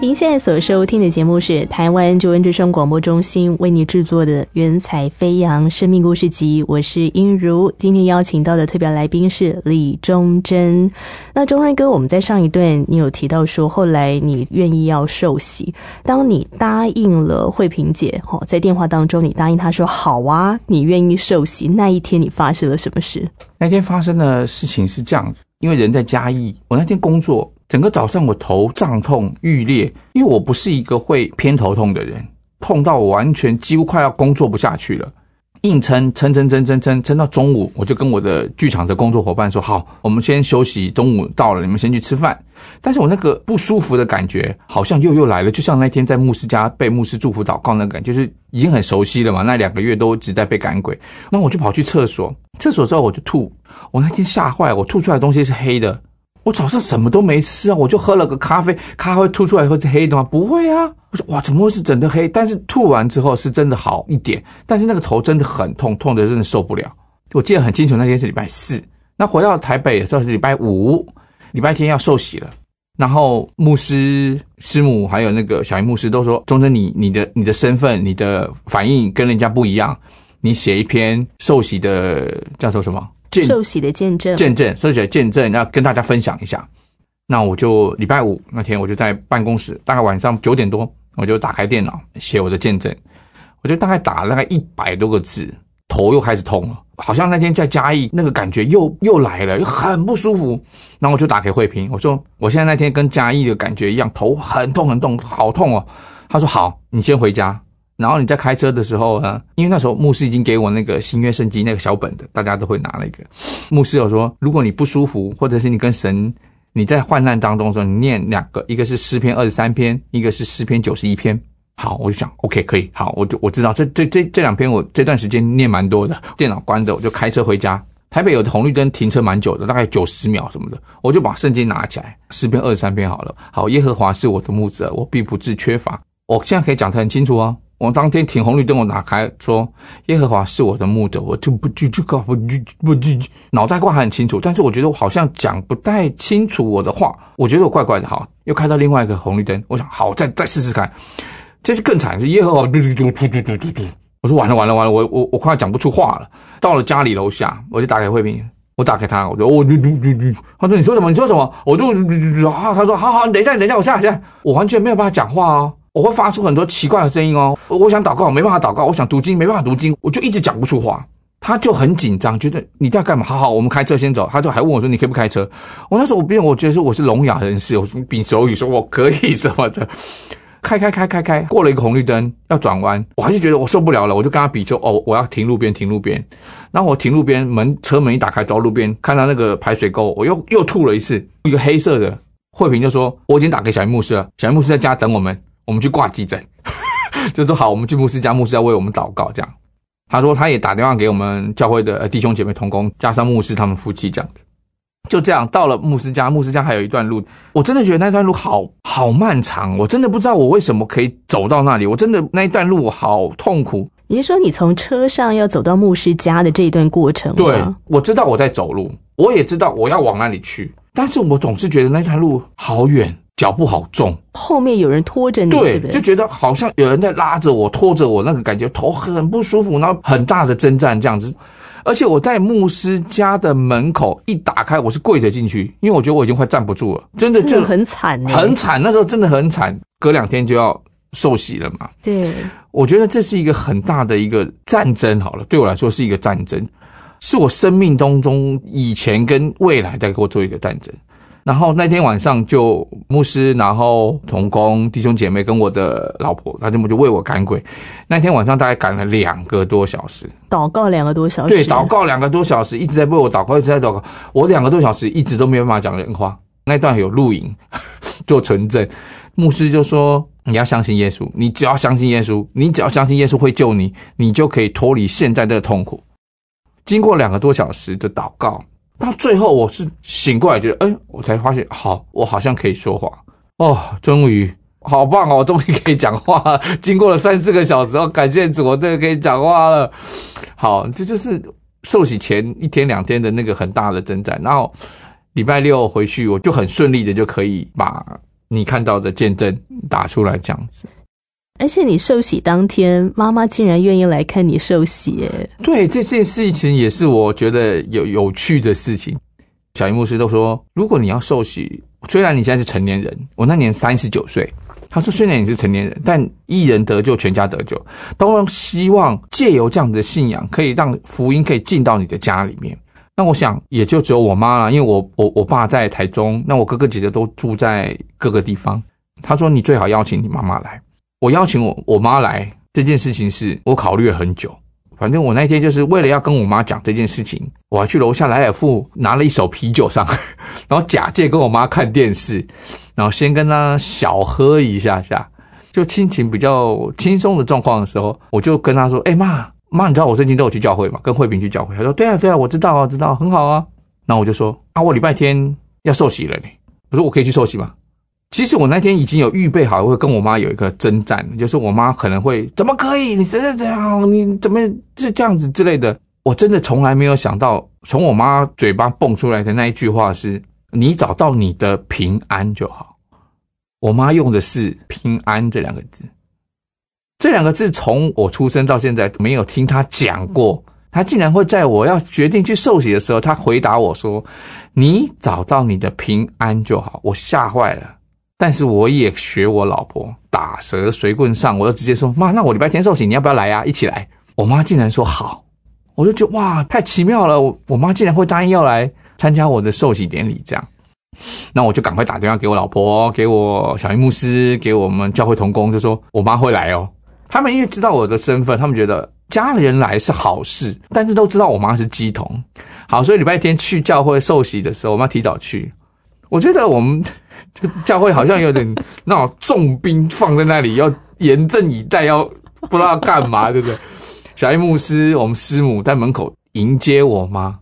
您现在所收听的节目是台湾救恩之声广播中心为你制作的《云彩飞扬生命故事集》，我是英如。今天邀请到的特别来宾是李忠贞。那忠仁哥，我们在上一段你有提到说，后来你愿意要受洗，当你答应了慧萍姐，哈，在电话当中你答应她说好啊，你愿意受洗，那一天你发生了什么事？那天发生的事情是这样子，因为人在嘉义，我那天工作。整个早上我头胀痛欲裂，因为我不是一个会偏头痛的人，痛到我完全几乎快要工作不下去了，硬撑撑撑撑撑撑撑到中午，我就跟我的剧场的工作伙伴说：“好，我们先休息，中午到了，你们先去吃饭。”但是我那个不舒服的感觉好像又又来了，就像那天在牧师家被牧师祝福祷告那感觉，就是已经很熟悉了嘛。那两个月都只在被赶鬼，那我就跑去厕所，厕所之后我就吐，我那天吓坏，我吐出来的东西是黑的。我早上什么都没吃啊，我就喝了个咖啡，咖啡吐出来会是黑的吗？不会啊！我说哇，怎么会是整的黑？但是吐完之后是真的好一点，但是那个头真的很痛，痛的真的受不了。我记得很清楚，那天是礼拜四，那回到台北之后是礼拜五，礼拜天要受洗了。然后牧师师母还有那个小英牧师都说：“钟真，你你的你的身份，你的反应跟人家不一样，你写一篇受洗的叫做什么？”受洗的见证，见证，受洗的见证，要跟大家分享一下。那我就礼拜五那天，我就在办公室，大概晚上九点多，我就打开电脑写我的见证。我就大概打了大概一百多个字，头又开始痛了，好像那天在嘉义那个感觉又又来了，又很不舒服。然后我就打给慧萍，我说我现在那天跟嘉义的感觉一样，头很痛很痛，好痛哦。他说好，你先回家。然后你在开车的时候呢，因为那时候牧师已经给我那个新约圣经那个小本的，大家都会拿那个。牧师有说，如果你不舒服，或者是你跟神你在患难当中的时候，你念两个，一个是诗篇二十三篇，一个是诗篇九十一篇。好，我就想，OK，可以，好，我就我知道这这这这两篇我这段时间念蛮多的。电脑关着，我就开车回家。台北有的红绿灯停车蛮久的，大概九十秒什么的，我就把圣经拿起来，诗篇二十三篇好了。好，耶和华是我的牧者，我必不致缺乏。我现在可以讲得很清楚哦。我当天停红绿灯，我打开说：“耶和华是我的牧者。”我就不拒绝搞不就不拒脑袋瓜很清楚，但是我觉得我好像讲不太清楚我的话，我觉得我怪怪的。哈，又开到另外一个红绿灯，我想好再再试试看，这是更惨，是耶和华嘟嘟嘟嘟嘟嘟嘟。我说完了完了完了，我我我快要讲不出话了。到了家里楼下，我就打给慧敏。我打开他，我说我嘟嘟嘟嘟，他说你说什么？你说什么？我就嘟嘟嘟啊！他说好好，你等一下，你等一下，我下来下来。我完全没有办法讲话哦。我会发出很多奇怪的声音哦，我想祷告没办法祷告，我想读经没办法读经，我就一直讲不出话。他就很紧张，觉得你在干嘛？好好，我们开车先走。他就还问我说：“你可以不开车？”我那时候我变，我觉得说我是聋哑人士，我比手语说我可以什么的。开开开开开，过了一个红绿灯要转弯，我还是觉得我受不了了，我就跟他比说：“哦，我要停路边，停路边。”然后我停路边，门车门一打开，到路边看到那个排水沟，我又又吐了一次，一个黑色的。慧萍就说：“我已经打给小牧师了，小牧师在家等我们。”我们去挂急诊，就说好，我们去牧师家，牧师要为我们祷告。这样，他说他也打电话给我们教会的弟兄姐妹同工，加上牧师他们夫妻这样子。就这样到了牧师家，牧师家还有一段路，我真的觉得那段路好好漫长，我真的不知道我为什么可以走到那里，我真的那一段路好痛苦。你是说你从车上要走到牧师家的这一段过程？对，我知道我在走路，我也知道我要往那里去，但是我总是觉得那段路好远。脚步好重，后面有人拖着你，对，就觉得好像有人在拉着我，拖着我，那个感觉头很不舒服，然后很大的征战这样子。而且我在牧师家的门口一打开，我是跪着进去，因为我觉得我已经快站不住了，真的就很惨，很惨。那时候真的很惨，隔两天就要受洗了嘛。对，我觉得这是一个很大的一个战争。好了，对我来说是一个战争，是我生命当中以前跟未来在给我做一个战争。然后那天晚上就牧师，然后同工弟兄姐妹跟我的老婆，他这么就为我赶鬼。那天晚上大概赶了两个多小时，祷告两个多小时。对，祷告两个多小时，一直在为我祷告，一直在祷告。我两个多小时一直都没有办法讲人话。那段有录影做存证，牧师就说：“你要相信耶稣，你只要相信耶稣，你只要相信耶稣会救你，你就可以脱离现在的痛苦。”经过两个多小时的祷告。到最后，我是醒过来，觉得，哎，我才发现，好，我好像可以说话哦，终于，好棒哦，我终于可以讲话。经过了三四个小时，哦，感谢主，我终于可以讲话了。好，这就是受洗前一天两天的那个很大的征战。然后礼拜六回去，我就很顺利的就可以把你看到的见证打出来这样子。而且你受洗当天，妈妈竟然愿意来看你受洗，对，这件事情也是我觉得有有趣的事情。小英牧师都说，如果你要受洗，虽然你现在是成年人，我那年三十九岁，他说虽然你是成年人，但一人得救，全家得救，都希望借由这样的信仰，可以让福音可以进到你的家里面。那我想也就只有我妈了，因为我我我爸在台中，那我哥哥姐姐都住在各个地方。他说你最好邀请你妈妈来。我邀请我我妈来这件事情，是我考虑了很久。反正我那天就是为了要跟我妈讲这件事情，我还去楼下莱尔富拿了一手啤酒上来，然后假借跟我妈看电视，然后先跟她小喝一下下，就亲情比较轻松的状况的时候，我就跟她说：“哎妈妈，你知道我最近都有去教会吗？跟慧萍去教会。”她说：“对啊对啊，我知道啊知道，很好啊。”然后我就说：“啊，我礼拜天要受洗了呢。”我说：“我可以去受洗吗？”其实我那天已经有预备好，会跟我妈有一个征战，就是我妈可能会怎么可以？你真的这样？你怎么是这样子之类的？我真的从来没有想到，从我妈嘴巴蹦出来的那一句话是：“你找到你的平安就好。”我妈用的是“平安”这两个字，这两个字从我出生到现在没有听她讲过。她竟然会在我要决定去受洗的时候，她回答我说：“你找到你的平安就好。”我吓坏了。但是我也学我老婆打蛇随棍上，我就直接说妈，那我礼拜天受洗，你要不要来呀？一起来。我妈竟然说好，我就觉得哇，太奇妙了。我妈竟然会答应要来参加我的受洗典礼，这样，那我就赶快打电话给我老婆，给我小英牧师，给我们教会同工，就说我妈会来哦。他们因为知道我的身份，他们觉得家里人来是好事，但是都知道我妈是鸡童，好，所以礼拜天去教会受洗的时候，我妈提早去。我觉得我们。这个教会好像有点那种重兵放在那里，要严阵以待，要不知道要干嘛，对不对？小叶牧师，我们师母在门口迎接我妈。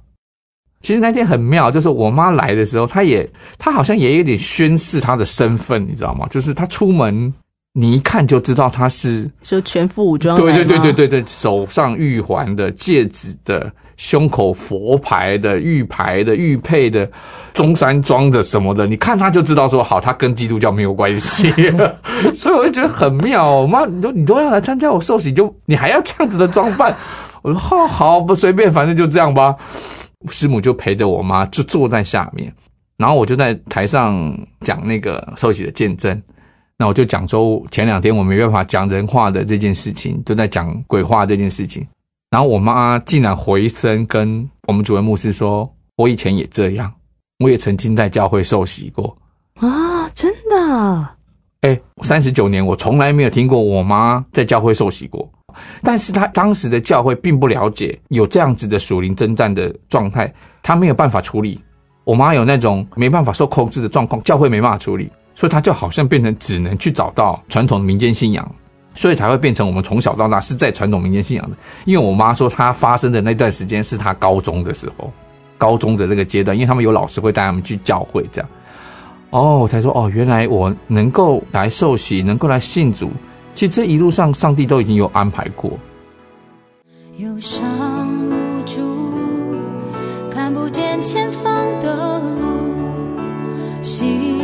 其实那天很妙，就是我妈来的时候，她也她好像也有点宣示她的身份，你知道吗？就是她出门，你一看就知道她是说全副武装，对对对对对对，手上玉环的，戒指的。胸口佛牌的玉牌的玉佩的中山装的什么的，你看他就知道说好，他跟基督教没有关系，所以我就觉得很妙。妈，你都你都要来参加我寿喜，就你还要这样子的装扮？我说好好不随便，反正就这样吧。师母就陪着我妈就坐在下面，然后我就在台上讲那个寿喜的见证。那我就讲说前两天我没办法讲人话的这件事情，都在讲鬼话这件事情。然后我妈竟然回声跟我们主任牧师说：“我以前也这样，我也曾经在教会受洗过啊，真的。”哎，三十九年我从来没有听过我妈在教会受洗过，但是她当时的教会并不了解有这样子的属灵征战的状态，她没有办法处理。我妈有那种没办法受控制的状况，教会没办法处理，所以她就好像变成只能去找到传统的民间信仰。所以才会变成我们从小到大是在传统民间信仰的。因为我妈说，她发生的那段时间是她高中的时候，高中的那个阶段，因为他们有老师会带他们去教会这样。哦，我才说哦，原来我能够来受洗，能够来信主，其实这一路上上帝都已经有安排过。忧伤无助，看不见前方的路，心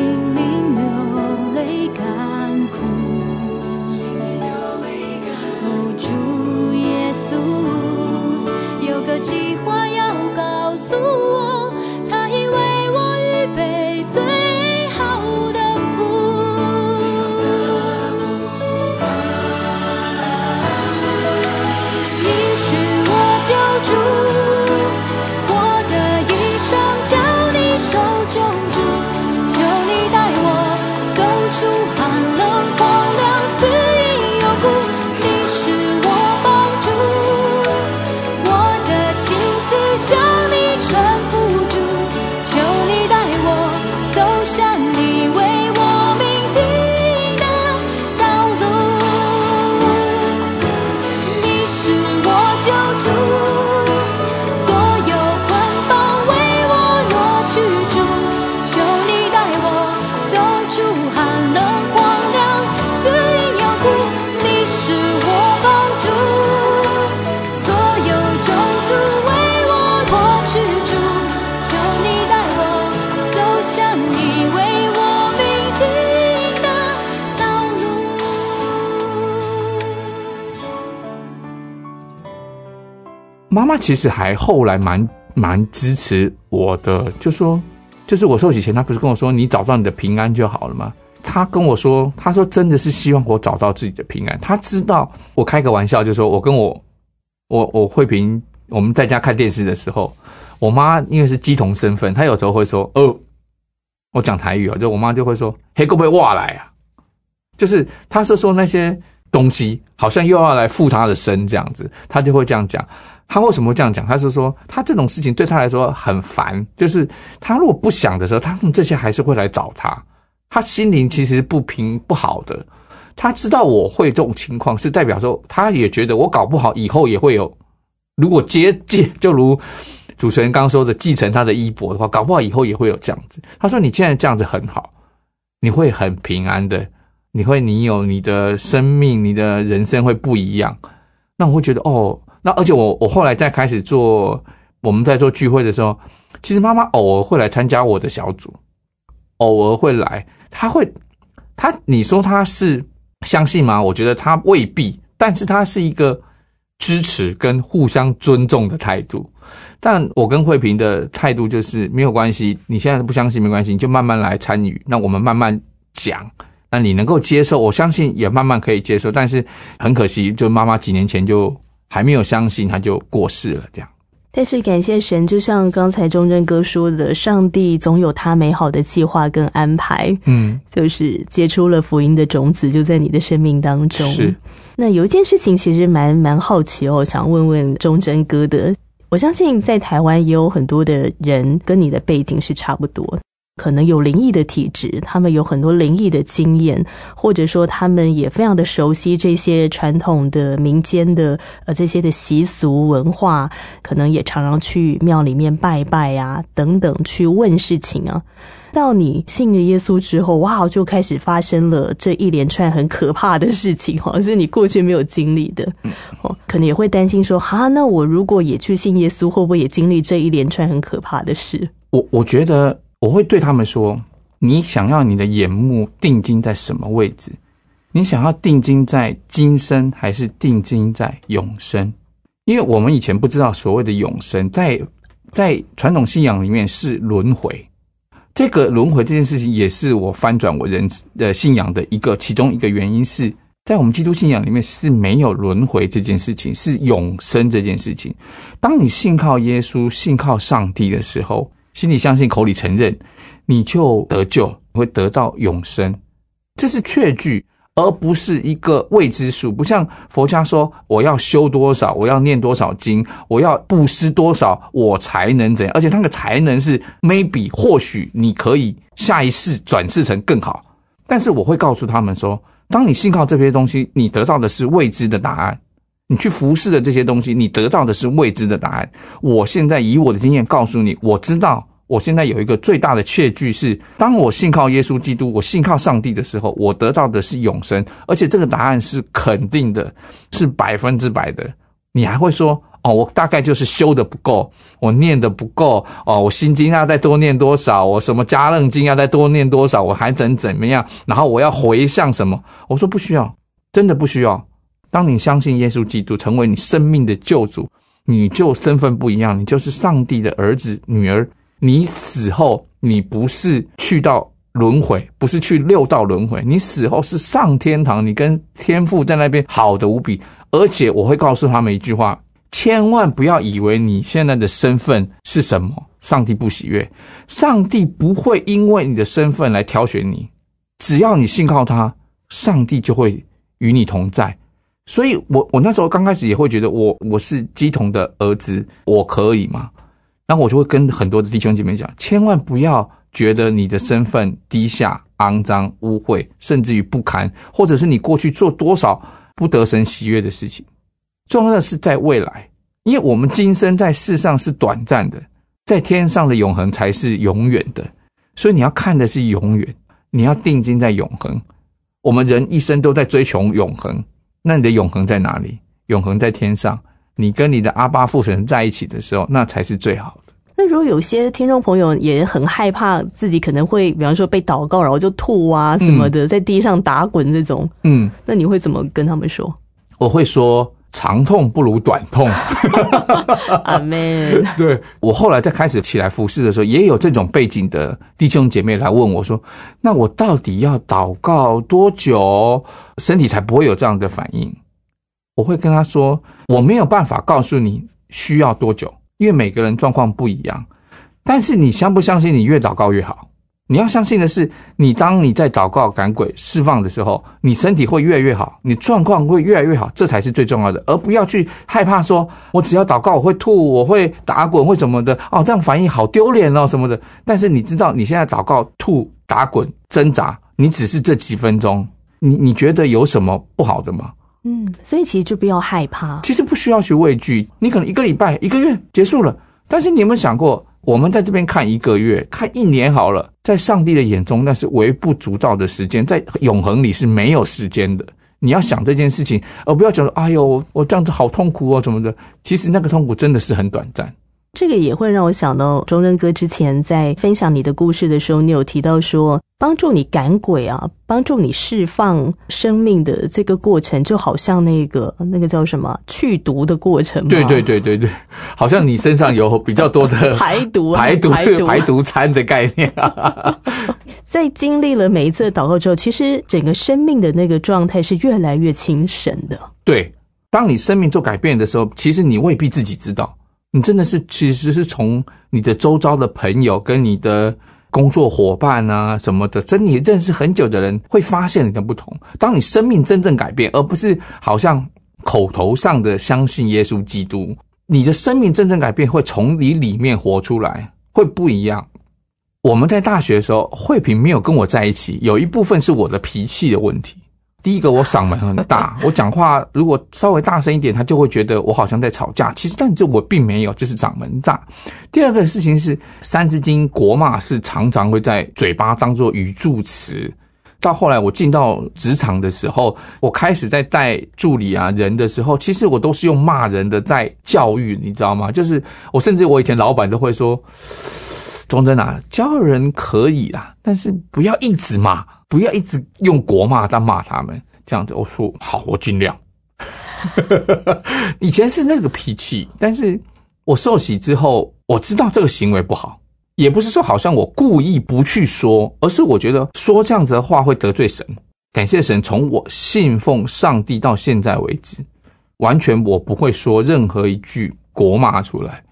妈妈其实还后来蛮蛮支持我的，就说，就是我受洗前，她不是跟我说，你找到你的平安就好了吗？她跟我说，她说真的是希望我找到自己的平安。她知道我开个玩笑，就说我跟我我我慧萍我们在家看电视的时候，我妈因为是鸡同身份，她有时候会说，哦，我讲台语啊，就我妈就会说，嘿，会不会挖来啊？就是她是说那些东西好像又要来附她的身这样子，她就会这样讲。他为什么会这样讲？他是说，他这种事情对他来说很烦，就是他如果不想的时候，他们这些还是会来找他，他心灵其实不平不好的，他知道我会这种情况，是代表说，他也觉得我搞不好以后也会有，如果接接就如。主持人刚说的继承他的衣钵的话，搞不好以后也会有这样子。他说：“你现在这样子很好，你会很平安的，你会你有你的生命，你的人生会不一样。”那我会觉得哦，那而且我我后来在开始做我们在做聚会的时候，其实妈妈偶尔会来参加我的小组，偶尔会来，她会她你说她是相信吗？我觉得她未必，但是她是一个支持跟互相尊重的态度。但我跟慧萍的态度就是没有关系，你现在不相信没关系，你就慢慢来参与。那我们慢慢讲，那你能够接受，我相信也慢慢可以接受。但是很可惜，就妈妈几年前就还没有相信，他就过世了。这样。但是感谢神，就像刚才忠贞哥说的，上帝总有他美好的计划跟安排。嗯，就是结出了福音的种子，就在你的生命当中。是。那有一件事情，其实蛮蛮好奇哦，想问问忠贞哥的。我相信在台湾也有很多的人跟你的背景是差不多，可能有灵异的体质，他们有很多灵异的经验，或者说他们也非常的熟悉这些传统的民间的呃这些的习俗文化，可能也常常去庙里面拜拜啊等等去问事情啊。到你信了耶稣之后，哇，就开始发生了这一连串很可怕的事情，哈，是你过去没有经历的，哦，可能也会担心说，哈，那我如果也去信耶稣，会不会也经历这一连串很可怕的事？我我觉得我会对他们说，你想要你的眼目定睛在什么位置？你想要定睛在今生，还是定睛在永生？因为我们以前不知道所谓的永生，在在传统信仰里面是轮回。这个轮回这件事情，也是我翻转我人的信仰的一个其中一个原因，是在我们基督信仰里面是没有轮回这件事情，是永生这件事情。当你信靠耶稣、信靠上帝的时候，心里相信、口里承认，你就得救，你会得到永生，这是确据。而不是一个未知数，不像佛家说我要修多少，我要念多少经，我要布施多少，我才能怎样？而且那个才能是 maybe 或许你可以下一世转世成更好。但是我会告诉他们说，当你信靠这些东西，你得到的是未知的答案。你去服侍的这些东西，你得到的是未知的答案。我现在以我的经验告诉你，我知道。我现在有一个最大的确据是，当我信靠耶稣基督，我信靠上帝的时候，我得到的是永生，而且这个答案是肯定的，是百分之百的。你还会说哦，我大概就是修的不够，我念的不够哦，我心经要再多念多少，我什么加楞经要再多念多少，我还怎怎么样？然后我要回向什么？我说不需要，真的不需要。当你相信耶稣基督成为你生命的救主，你就身份不一样，你就是上帝的儿子、女儿。你死后，你不是去到轮回，不是去六道轮回，你死后是上天堂，你跟天父在那边好的无比。而且我会告诉他们一句话：千万不要以为你现在的身份是什么，上帝不喜悦，上帝不会因为你的身份来挑选你，只要你信靠他，上帝就会与你同在。所以，我我那时候刚开始也会觉得，我我是基童的儿子，我可以吗？然后我就会跟很多的弟兄姐妹讲，千万不要觉得你的身份低下、肮脏、污秽，甚至于不堪，或者是你过去做多少不得神喜悦的事情。重要的是在未来，因为我们今生在世上是短暂的，在天上的永恒才是永远的。所以你要看的是永远，你要定睛在永恒。我们人一生都在追求永恒，那你的永恒在哪里？永恒在天上。你跟你的阿巴父神在一起的时候，那才是最好的。那如果有些听众朋友也很害怕自己可能会，比方说被祷告然后就吐啊什么的，在地上打滚这种，嗯，那你会怎么跟他们说？我会说，长痛不如短痛。阿门。对我后来在开始起来服侍的时候，也有这种背景的弟兄姐妹来问我说：“那我到底要祷告多久，身体才不会有这样的反应？”我会跟他说：“我没有办法告诉你需要多久，因为每个人状况不一样。但是你相不相信，你越祷告越好。”你要相信的是，你当你在祷告赶鬼释放的时候，你身体会越来越好，你状况会越来越好，这才是最重要的，而不要去害怕说，我只要祷告我会吐，我会打滚，会什么的哦，这样反应好丢脸哦什么的。但是你知道，你现在祷告吐、打滚、挣扎，你只是这几分钟，你你觉得有什么不好的吗？嗯，所以其实就不要害怕，其实不需要去畏惧，你可能一个礼拜、一个月结束了，但是你有没有想过？我们在这边看一个月，看一年好了，在上帝的眼中那是微不足道的时间，在永恒里是没有时间的。你要想这件事情，而不要觉得哎呦，我这样子好痛苦哦，怎么的。其实那个痛苦真的是很短暂。这个也会让我想到钟仁哥之前在分享你的故事的时候，你有提到说，帮助你赶鬼啊，帮助你释放生命的这个过程，就好像那个那个叫什么去毒的过程。对对对对对，好像你身上有比较多的 排毒 排毒排毒餐的概念啊。在经历了每一次祷告之后，其实整个生命的那个状态是越来越清神的。对，当你生命做改变的时候，其实你未必自己知道。你真的是，其实是从你的周遭的朋友跟你的工作伙伴啊什么的，真你认识很久的人会发现你的不同。当你生命真正改变，而不是好像口头上的相信耶稣基督，你的生命真正改变会从你里面活出来，会不一样。我们在大学的时候，慧萍没有跟我在一起，有一部分是我的脾气的问题。第一个，我嗓门很大，我讲话如果稍微大声一点，他就会觉得我好像在吵架。其实，但这我并没有，就是嗓门大。第二个事情是，《三字经》国骂是常常会在嘴巴当做语助词。到后来我进到职场的时候，我开始在带助理啊人的时候，其实我都是用骂人的在教育，你知道吗？就是我甚至我以前老板都会说：“钟真啊，教人可以啊，但是不要一直骂。”不要一直用国骂当骂他们这样子。我说好，我尽量。以前是那个脾气，但是我受洗之后，我知道这个行为不好，也不是说好像我故意不去说，而是我觉得说这样子的话会得罪神。感谢神，从我信奉上帝到现在为止，完全我不会说任何一句国骂出来。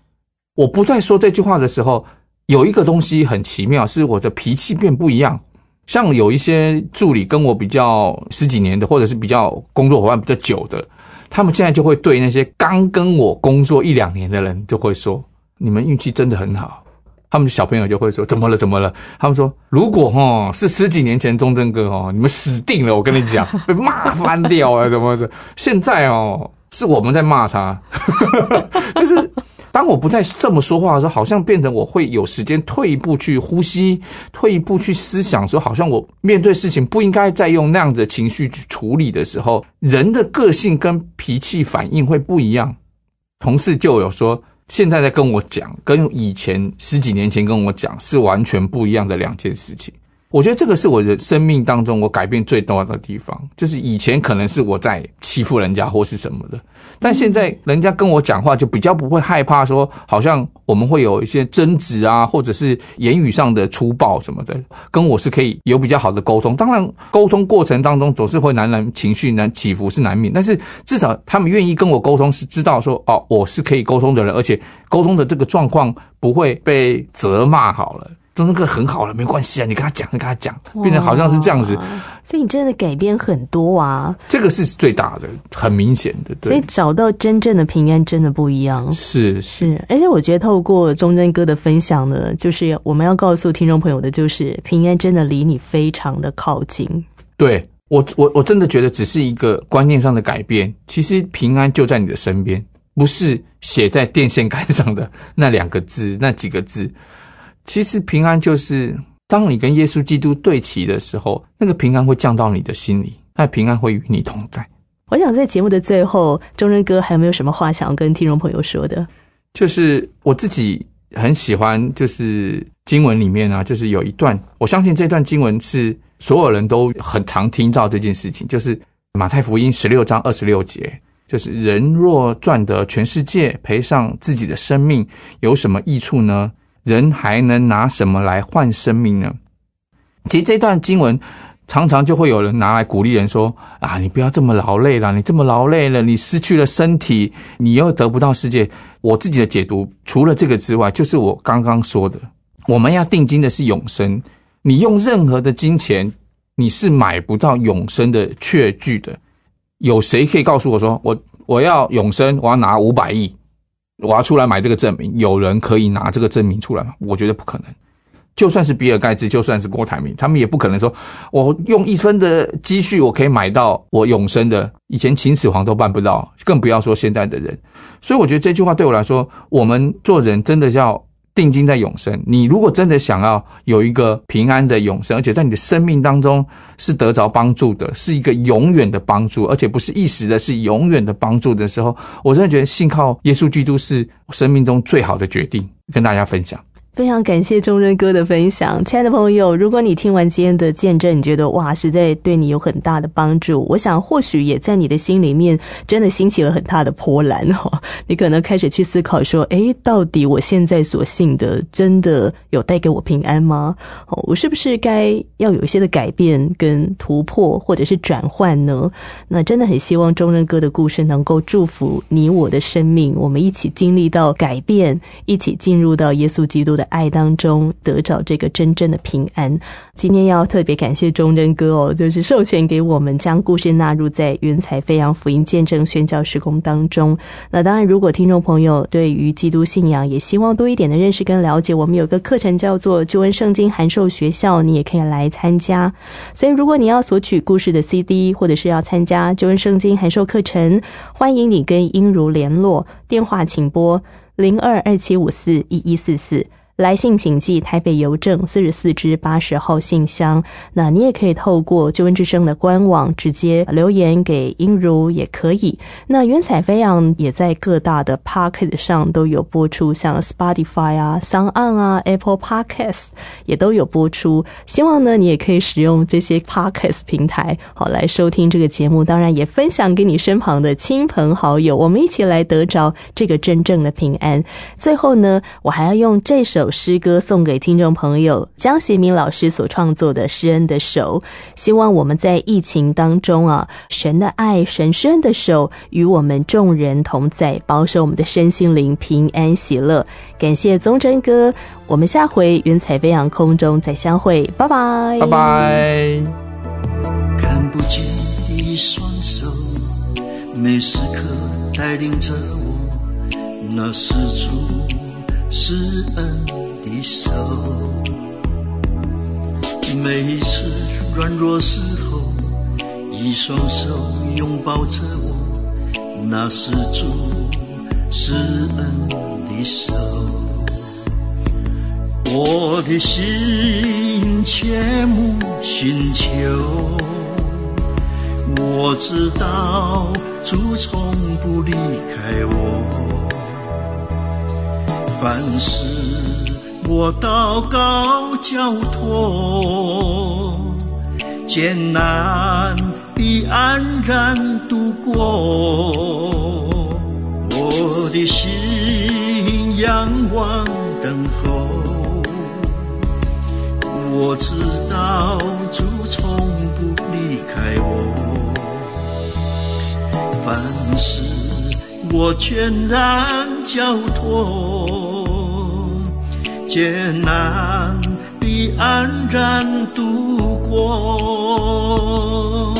我不再说这句话的时候，有一个东西很奇妙，是我的脾气变不一样。像有一些助理跟我比较十几年的，或者是比较工作伙伴比较久的，他们现在就会对那些刚跟我工作一两年的人，就会说：“你们运气真的很好。”他们小朋友就会说：“怎么了？怎么了？”他们说：“如果哈是十几年前钟正哥哦，你们死定了！我跟你讲，被骂翻掉啊，怎么的？现在哦，是我们在骂他，就是。”当我不再这么说话的时候，好像变成我会有时间退一步去呼吸，退一步去思想，说好像我面对事情不应该再用那样子情绪去处理的时候，人的个性跟脾气反应会不一样。同事就有说，现在在跟我讲，跟以前十几年前跟我讲是完全不一样的两件事情。我觉得这个是我人生命当中我改变最多的地方，就是以前可能是我在欺负人家或是什么的。但现在人家跟我讲话就比较不会害怕，说好像我们会有一些争执啊，或者是言语上的粗暴什么的，跟我是可以有比较好的沟通。当然，沟通过程当中总是会难难情绪难起伏是难免，但是至少他们愿意跟我沟通，是知道说哦，我是可以沟通的人，而且沟通的这个状况不会被责骂好了。钟声哥很好了，没关系啊，你跟他讲，跟他讲，变成好像是这样子，所以你真的改变很多啊。这个是最大的，很明显的。所以找到真正的平安真的不一样。是是，而且我觉得透过钟真哥的分享呢，就是我们要告诉听众朋友的，就是平安真的离你非常的靠近。对我，我我真的觉得只是一个观念上的改变，其实平安就在你的身边，不是写在电线杆上的那两个字，那几个字。其实平安就是，当你跟耶稣基督对齐的时候，那个平安会降到你的心里，那平安会与你同在。我想在节目的最后，钟仁哥还有没有什么话想要跟听众朋友说的？就是我自己很喜欢，就是经文里面啊，就是有一段，我相信这段经文是所有人都很常听到这件事情，就是马太福音十六章二十六节，就是人若赚得全世界，赔上自己的生命，有什么益处呢？人还能拿什么来换生命呢？其实这段经文常常就会有人拿来鼓励人说：“啊，你不要这么劳累了，你这么劳累了，你失去了身体，你又得不到世界。”我自己的解读，除了这个之外，就是我刚刚说的，我们要定金的是永生。你用任何的金钱，你是买不到永生的确据的。有谁可以告诉我说，我我要永生，我要拿五百亿，我要出来买这个证明？有人可以拿这个证明出来吗？我觉得不可能。就算是比尔盖茨，就算是郭台铭，他们也不可能说，我用一分的积蓄，我可以买到我永生的。以前秦始皇都办不到，更不要说现在的人。所以我觉得这句话对我来说，我们做人真的要。定睛在永生，你如果真的想要有一个平安的永生，而且在你的生命当中是得着帮助的，是一个永远的帮助，而且不是一时的，是永远的帮助的时候，我真的觉得信靠耶稣基督是生命中最好的决定，跟大家分享。非常感谢钟仁哥的分享，亲爱的朋友，如果你听完今天的见证，你觉得哇，实在对你有很大的帮助，我想或许也在你的心里面真的兴起了很大的波澜哦。你可能开始去思考说，诶，到底我现在所信的真的有带给我平安吗？哦，我是不是该要有一些的改变跟突破，或者是转换呢？那真的很希望钟仁哥的故事能够祝福你我的生命，我们一起经历到改变，一起进入到耶稣基督的。爱当中得着这个真正的平安。今天要特别感谢忠贞哥哦，就是授权给我们将故事纳入在云彩飞扬福音见证宣教时空当中。那当然，如果听众朋友对于基督信仰也希望多一点的认识跟了解，我们有个课程叫做救恩圣经函授学校，你也可以来参加。所以，如果你要索取故事的 CD，或者是要参加救恩圣经函授课程，欢迎你跟英如联络，电话请拨零二二七五四一一四四。来信请寄台北邮政四十四支八十号信箱。那你也可以透过救恩之声的官网直接留言给英如也可以。那云彩飞扬也在各大的 Pocket 上都有播出，像 Spotify 啊、s o n On 啊、Apple Podcast 也都有播出。希望呢，你也可以使用这些 Podcast 平台，好来收听这个节目。当然，也分享给你身旁的亲朋好友，我们一起来得着这个真正的平安。最后呢，我还要用这首。诗歌送给听众朋友，江贤明老师所创作的《施恩的手》，希望我们在疫情当中啊，神的爱、神施恩的手与我们众人同在，保守我们的身心灵平安喜乐。感谢宗真哥，我们下回云彩飞扬空中再相会，拜拜，拜拜。看不见的一双手，每时刻带领着我，那是主。施恩的手，每一次软弱时候，一双手拥抱着我，那是主施恩的手。我的心切慕寻求，我知道主从不离开我。凡事我祷告交托，艰难必安然度过。我的心仰望等候，我知道主从不离开我。凡事我全然交托。艰难必安然度过。